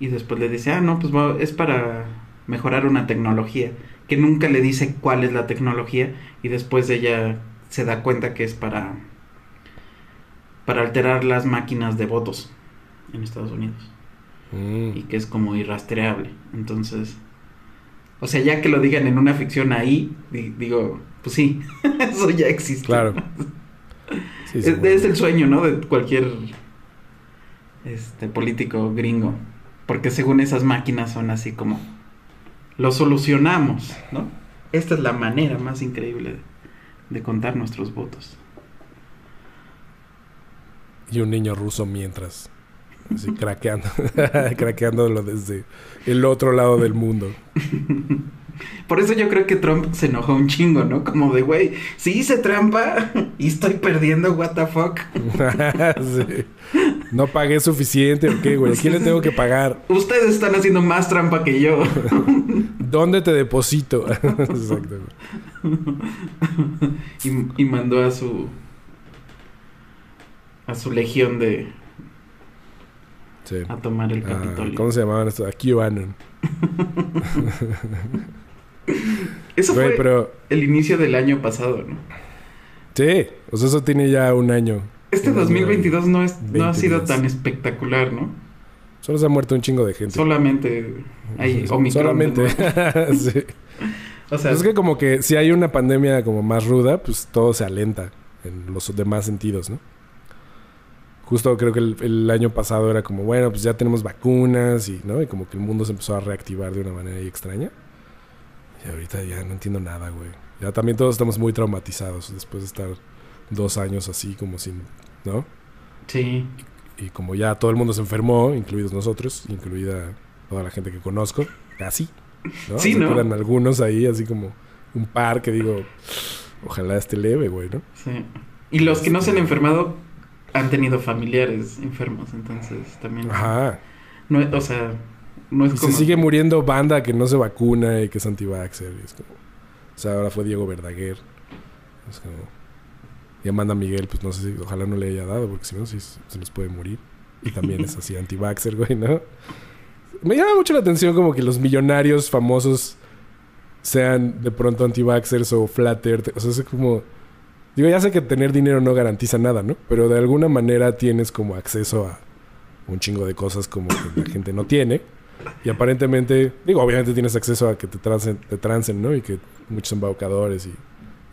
y después le dice, ah, no, pues va- es para mejorar una tecnología, que nunca le dice cuál es la tecnología y después ella se da cuenta que es para para alterar las máquinas de votos en Estados Unidos Mm. y que es como irrastreable. Entonces, o sea, ya que lo digan en una ficción ahí, di- digo, pues sí, [laughs] eso ya existe. Claro. [laughs] Sí, Es, es el sueño, ¿no? De cualquier este político gringo, porque según esas máquinas son así como lo solucionamos, ¿no? Esta es la manera más increíble de, contar nuestros votos. Y un niño ruso mientras. Así [laughs] craqueando. [laughs] craqueándolo desde el otro lado del mundo. [laughs] Por eso yo creo que Trump se enojó un chingo, ¿no? Como de, güey, si hice trampa y estoy perdiendo, what the fuck. Sí. No pagué suficiente, ¿o qué, güey? ¿A quién le tengo que pagar? Ustedes están haciendo más trampa que yo. ¿Dónde te deposito? [laughs] Exacto. [laughs] y, y mandó a su a su legión de Sí. a tomar el Ah, Capitolio. ¿Cómo se llamaban estos? A QAnon. [laughs] Eso Güey, fue pero... el inicio del año pasado, ¿no? Sí. O sea, eso tiene ya un año. Este Un año 2022 no es no ha 20 sido tan espectacular, ¿no? Solo se ha muerto un chingo de gente. Solamente hay [laughs] Omicron. Solamente. [laughs] sí. [laughs] O sea, es que como que si hay una pandemia como más ruda, pues todo se alenta en los demás sentidos, ¿no? Justo creo que el, el año pasado era como, bueno, pues ya tenemos vacunas y, ¿no? Y como que el mundo se empezó a reactivar de una manera ahí extraña. Y ahorita ya no entiendo nada, güey. Ya también todos estamos muy traumatizados después de estar dos años así como sin, ¿no? sí. Y como ya todo el mundo se enfermó, incluidos nosotros, incluida toda la gente que conozco, casi. ¿no? Sí, Se ¿no? quedan algunos ahí, así como un par que digo, ojalá esté leve, güey, ¿no? Sí. Y los que no se han enfermado han tenido familiares enfermos, entonces también. Ajá. No, o sea, no es Y como. se sigue muriendo banda que no se vacuna y que es anti-vaxxer. es como... O sea, ahora fue Diego Verdaguer. Es como... Y Amanda Miguel, pues no sé si... Ojalá no le haya dado, porque si no, sí se les puede morir. Y también es así [laughs] anti-vaxxer, güey, ¿no? Me llama mucho la atención como que los millonarios famosos sean de pronto anti-vaxxers o flat earth. O sea, es como... Digo, ya sé que tener dinero no garantiza nada, ¿no? Pero de alguna manera tienes como acceso a un chingo de cosas como que la gente no tiene. Y aparentemente, digo, obviamente tienes acceso a que te transen, te transen, ¿no? Y que muchos embaucadores y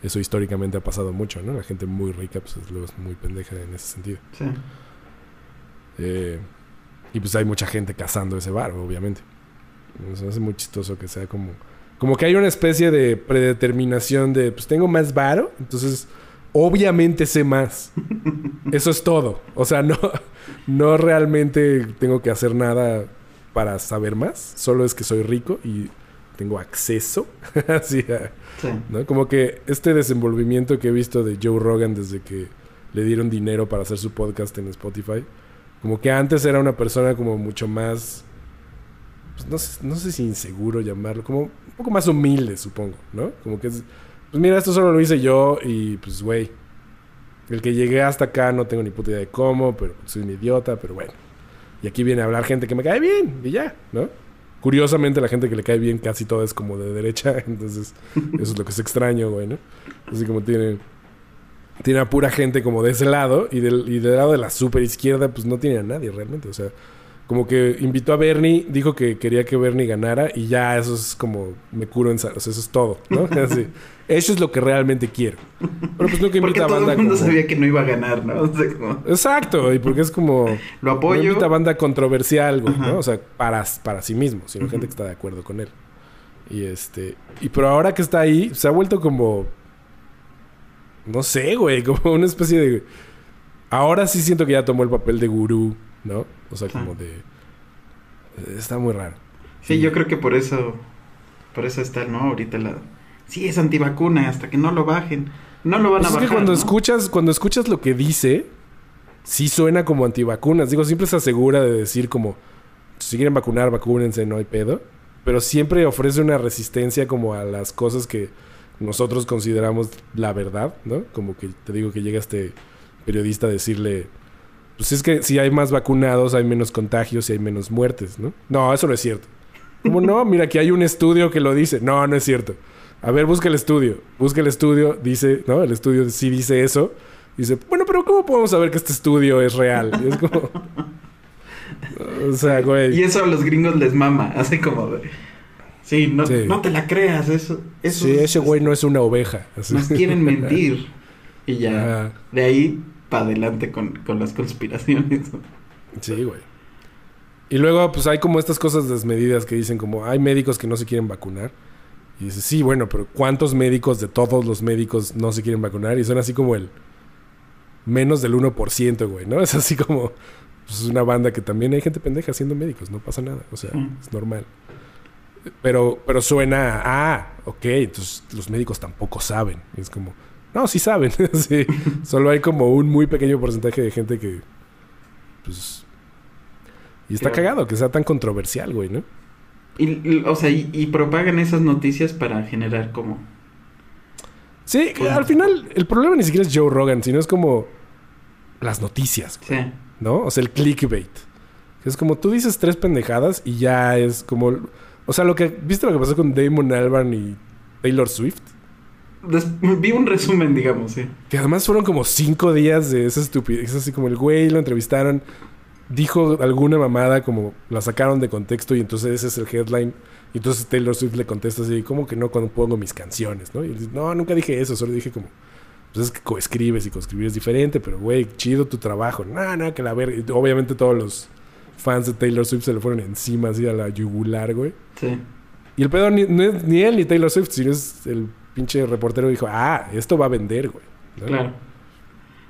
eso históricamente ha pasado mucho, ¿no? La gente muy rica, pues es- luego es muy pendeja en ese sentido. Sí. Eh, y pues hay mucha gente cazando ese bar, obviamente. Me hace muy chistoso que sea como... Como que hay una especie de predeterminación de, pues tengo más varo, entonces obviamente sé más. [laughs] Eso es todo. O sea, no, no realmente tengo que hacer nada para saber más. Solo es que soy rico y tengo acceso. [laughs] Así, a- Sí. ¿no? Como que este desenvolvimiento que he visto de Joe Rogan desde que le dieron dinero para hacer su podcast en Spotify, como que antes era una persona como mucho más, pues no sé, no sé si inseguro llamarlo, como un poco más humilde, supongo, ¿no? Como que es, pues mira, esto solo lo hice yo y pues güey, el que llegué hasta acá no tengo ni puta idea de cómo, pero soy un idiota, pero bueno. Y aquí viene a hablar gente que me cae bien y ya, ¿no? Curiosamente, la gente que le cae bien casi toda es como de derecha, [laughs] entonces eso es lo que es extraño, güey, ¿no? Así como tiene, tiene a pura gente como de ese lado y del, y del lado de la super izquierda, pues no tiene a nadie realmente, o sea, como que invitó a Bernie, dijo que quería que Bernie ganara y ya eso es como me curo en, o sea, eso es todo, ¿no? [laughs] Así, eso es lo que realmente quiero. Pero pues nunca Porque invita a todo banda el mundo como- sabía que no iba a ganar, ¿no? [laughs] O sea, como, Exacto, y porque es como... lo No apoyo. invita a banda controversial, güey. ¿no? O sea, para, para sí mismo, sino gente que está de acuerdo con él. Y este... Y pero ahora que está ahí, se ha vuelto como... No sé, güey, [laughs] como una especie de... Ahora sí siento que ya tomó el papel de gurú, ¿no? O sea, como de... Está muy raro. Sí, yo creo que por eso, por eso está, ¿no? Ahorita la... Sí, es antivacuna, hasta que no lo bajen. No lo van Pues a es bajar, que cuando ¿no? escuchas, cuando escuchas lo que dice, sí suena como antivacunas. Digo, siempre se asegura de decir como, si quieren vacunar, vacúnense, no hay pedo. Pero siempre ofrece una resistencia como a las cosas que nosotros consideramos la verdad, ¿no? Como que te digo que llega este periodista a decirle, pues es que si hay más vacunados, hay menos contagios y hay menos muertes, ¿no? No, eso no es cierto. Como no, mira, aquí hay un estudio que lo dice. No, no es cierto. A ver, busca el estudio. Busca el estudio, dice, ¿no? El estudio sí dice eso. Dice, bueno, pero ¿cómo podemos saber que este estudio es real? Y es como. [laughs] o sea, güey. Y eso a los gringos les mama, así como de... Sí, no, Sí. no te la creas, eso... eso Sí, es- ese güey no es una oveja. Así. Nos quieren [laughs] mentir. Y ya, de ahí para adelante con, con las conspiraciones. Sí, güey. Y luego, pues hay como estas cosas desmedidas que dicen como, hay médicos que no se quieren vacunar. Y dices, sí, bueno, pero ¿cuántos médicos de todos los médicos no se quieren vacunar? Y son así como el menos del 1%, güey, ¿no? [laughs] Es así como, pues es una banda que también hay gente pendeja siendo médicos, no pasa nada, o sea, Sí. es normal. Pero, pero suena, ah, ok, entonces los médicos tampoco saben. Es como, no, sí saben. [laughs] sí. [laughs] Solo hay como un muy pequeño porcentaje de gente que, pues... Y está Claro. cagado que sea tan controversial, güey, ¿no? Y, y, o sea, y, y propagan esas noticias para generar como... Sí, Pues- al final el problema ni siquiera es Joe Rogan, sino es como las noticias, Sí, ¿no? O sea, el clickbait. Es como tú dices tres pendejadas y ya es como... O sea, lo que... ¿Viste lo que pasó con Damon Albarn y Taylor Swift? [laughs] Vi un resumen, digamos, sí. Que además fueron como cinco días de esa estupidez. Es así como el güey lo entrevistaron dijo alguna mamada como la sacaron de contexto y entonces ese es el headline. Y entonces Taylor Swift le contesta así, ¿cómo que no cuando pongo mis canciones? ¿no? Y él dice, no, nunca dije eso, solo dije como, pues es que coescribes y coescribir es diferente, pero güey, chido tu trabajo. No, no, que la verga. Y Obviamente todos los fans de Taylor Swift se le fueron encima así a la yugular, güey. Sí. Y el pedo ni, no es ni él ni Taylor Swift, sino es el pinche reportero dijo, ah, esto va a vender, güey. ¿no? Claro.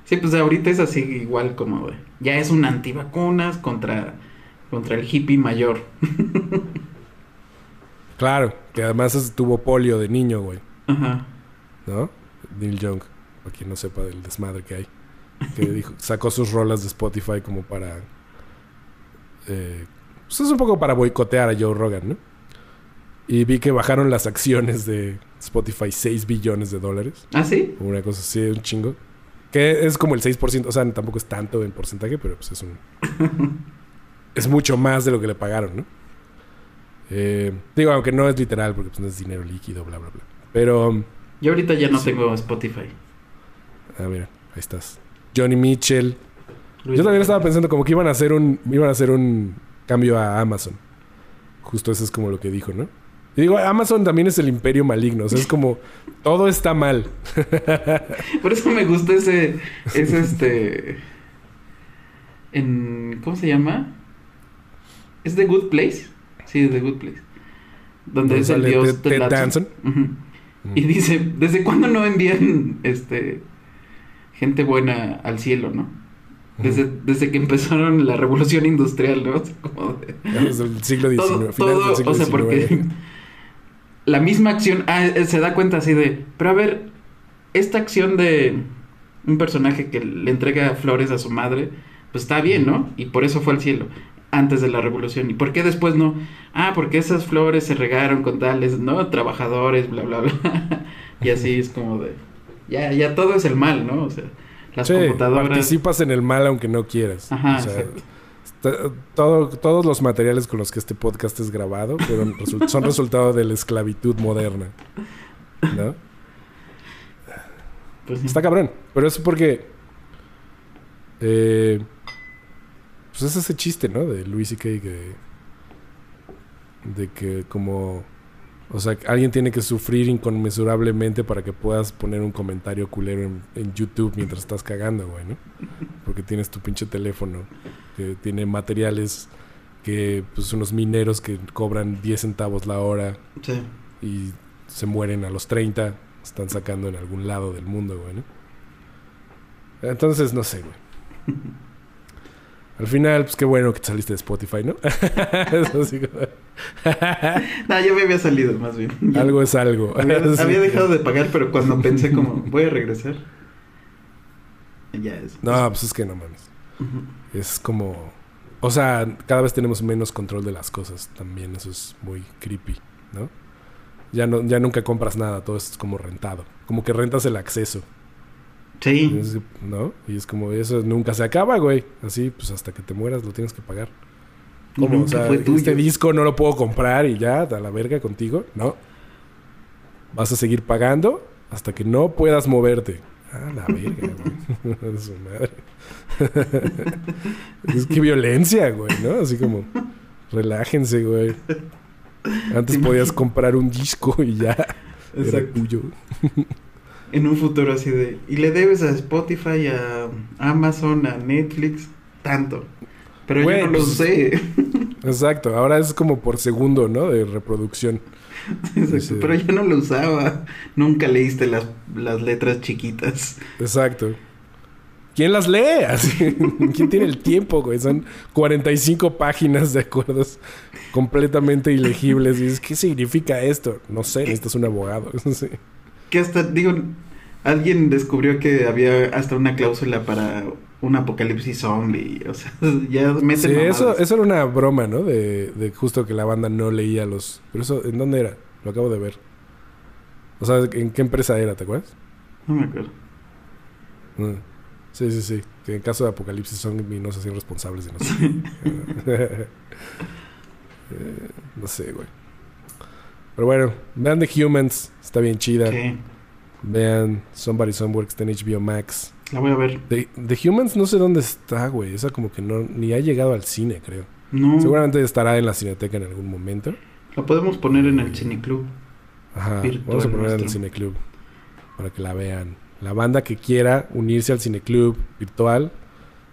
Sí, pues ahorita es así igual como de, ya es un antivacunas contra contra el hippie mayor. [laughs] Claro, que además tuvo polio de niño, güey. Ajá. ¿No? Neil Young, para quien no sepa del desmadre que hay. Que [laughs] dijo, sacó sus rolas de Spotify como para. Eh, pues es un poco para boicotear a Joe Rogan, ¿no? Y vi que bajaron las acciones de Spotify 6 billones de dólares. ¿Ah, sí? Una cosa así, un chingo. Que es como el 6%, o sea, tampoco es tanto en porcentaje, pero pues es un... [laughs] es mucho más de lo que le pagaron, ¿no? Eh, digo, aunque no es literal, porque pues no es dinero líquido, bla, bla, bla. Pero, Yo ahorita ya no Sí. tengo Spotify. ah, mira, ahí estás. Johnny Mitchell. Luis Yo también estaba pensando como que iban a hacer un, iban a hacer un cambio a Amazon. Justo eso es como lo que dijo, ¿no? Y digo, Amazon también es el imperio maligno, o sea, es como todo está mal. [laughs] Por eso me gusta ese ese este en ¿cómo se llama? ¿Es The Good Place? Sí, The Good Place. Donde Donde es el dios Ted Danson. Y dice, ¿desde cuándo no envían este gente buena al cielo, no? Desde, desde que empezaron la revolución industrial, ¿no? [laughs] Como de- Desde el siglo XIX, todo, finales todo, del siglo o sea, XIX. porque [laughs] la misma acción, ah, eh, se da cuenta así de, pero a ver, esta acción de un personaje que le entrega flores a su madre, pues está bien, ¿no? Y por eso fue al cielo, antes de la revolución. ¿Y por qué después no? Ah, porque esas flores se regaron con tales, ¿no? Trabajadores, bla, bla, [laughs] bla. y así es como de, ya, ya todo es el mal, ¿no? O sea, las Sí, computadoras... participas en el mal aunque no quieras. Ajá, O sea, exacto. Todo, todos los materiales con los que este podcast es grabado fueron [laughs] son resultado de la esclavitud moderna. ¿No? Pues sí. Está cabrón. Pero es porque. eh, pues es ese chiste, ¿no? De Luis y que. De que como. O sea, alguien tiene que sufrir inconmensurablemente para que puedas poner un comentario culero en, en YouTube mientras estás cagando, güey, ¿no? Porque tienes tu pinche teléfono que tiene materiales que, pues, unos mineros que cobran 10 centavos la hora Sí. y se mueren a los 30, están sacando en algún lado del mundo, güey, ¿no? Entonces, no sé, güey. [laughs] Al final, pues qué bueno que te saliste de Spotify, ¿no? [laughs] Eso sí, como- [laughs] No, yo me había salido más bien. [laughs] Algo es algo. Había, Sí. había dejado de pagar, pero cuando pensé como, voy a regresar. Ya es. No, pues es que no mames. Es como... O sea, cada vez tenemos menos control de las cosas. También eso es muy creepy, ¿no? Ya, no, ya nunca compras nada, todo es como rentado. Como que rentas el acceso. Sí. Es- ¿No? Y es como, eso nunca se acaba, güey. Así, pues hasta que te mueras lo tienes que pagar. ¿Cómo? O sea, este disco no lo puedo comprar y ya, a la verga contigo. No. Vas a seguir pagando hasta que no puedas moverte. Ah, la verga, güey. [laughs] Su madre. [laughs] es que violencia, güey, ¿no? Así como, relájense, güey. Antes ¿Te podías comprar un disco y ya era Exacto. tuyo. [laughs] En un futuro así de. Y le debes a Spotify, a Amazon, a Netflix, tanto. Pero Güey, yo no lo pues- sé. [laughs] Exacto, ahora es como por segundo, ¿no? De reproducción. [laughs] Exacto. Pero yo no lo usaba. Nunca leíste las, las letras chiquitas. Exacto. ¿Quién las lee? [laughs] ¿Quién tiene el tiempo, güey? Son 45 páginas de acuerdos completamente ilegibles. Y dices, ¿qué significa esto? No sé, necesitas un abogado. Sí. Que hasta, digo, alguien descubrió que había hasta una cláusula para un apocalipsis zombie. O sea, [laughs] ya meten Sí, mamadas. eso, eso era una broma, ¿no? De, de justo que la banda no leía los... Pero eso, ¿en dónde era? Lo acabo de ver. O sea, ¿en qué empresa era? ¿Te acuerdas? No me acuerdo. Mm. Sí, sí, sí. Que en caso de apocalipsis zombie no se hacían responsables de [laughs] nosotros. [laughs] Eh, no sé, güey. Pero bueno, vean The Humans. Está bien chida. Vean, Somebody Somewhere que está HBO Max. La voy a ver. The, Humans no sé dónde está, güey. Esa como que no, ni ha llegado al cine, creo. No. Seguramente estará en la cineteca en algún momento. La podemos poner en el eh, cineclub. Ajá, vamos a poner en el cineclub. Para que la vean. La banda que quiera unirse al cineclub virtual,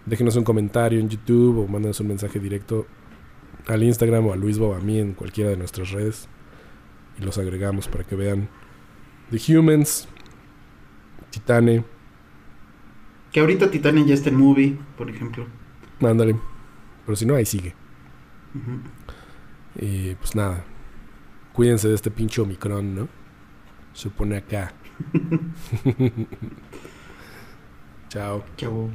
déjenos un comentario en YouTube o mándanos un mensaje directo al Instagram o a Luis Bobamí en cualquiera de nuestras redes. Y los agregamos para que vean The Humans, Titane. Que ahorita Titane ya está en movie, por ejemplo. Mándale, Pero si no, ahí sigue. Y pues nada. Cuídense de este pinche Omicron, ¿no? Se pone acá. Chao. Chao.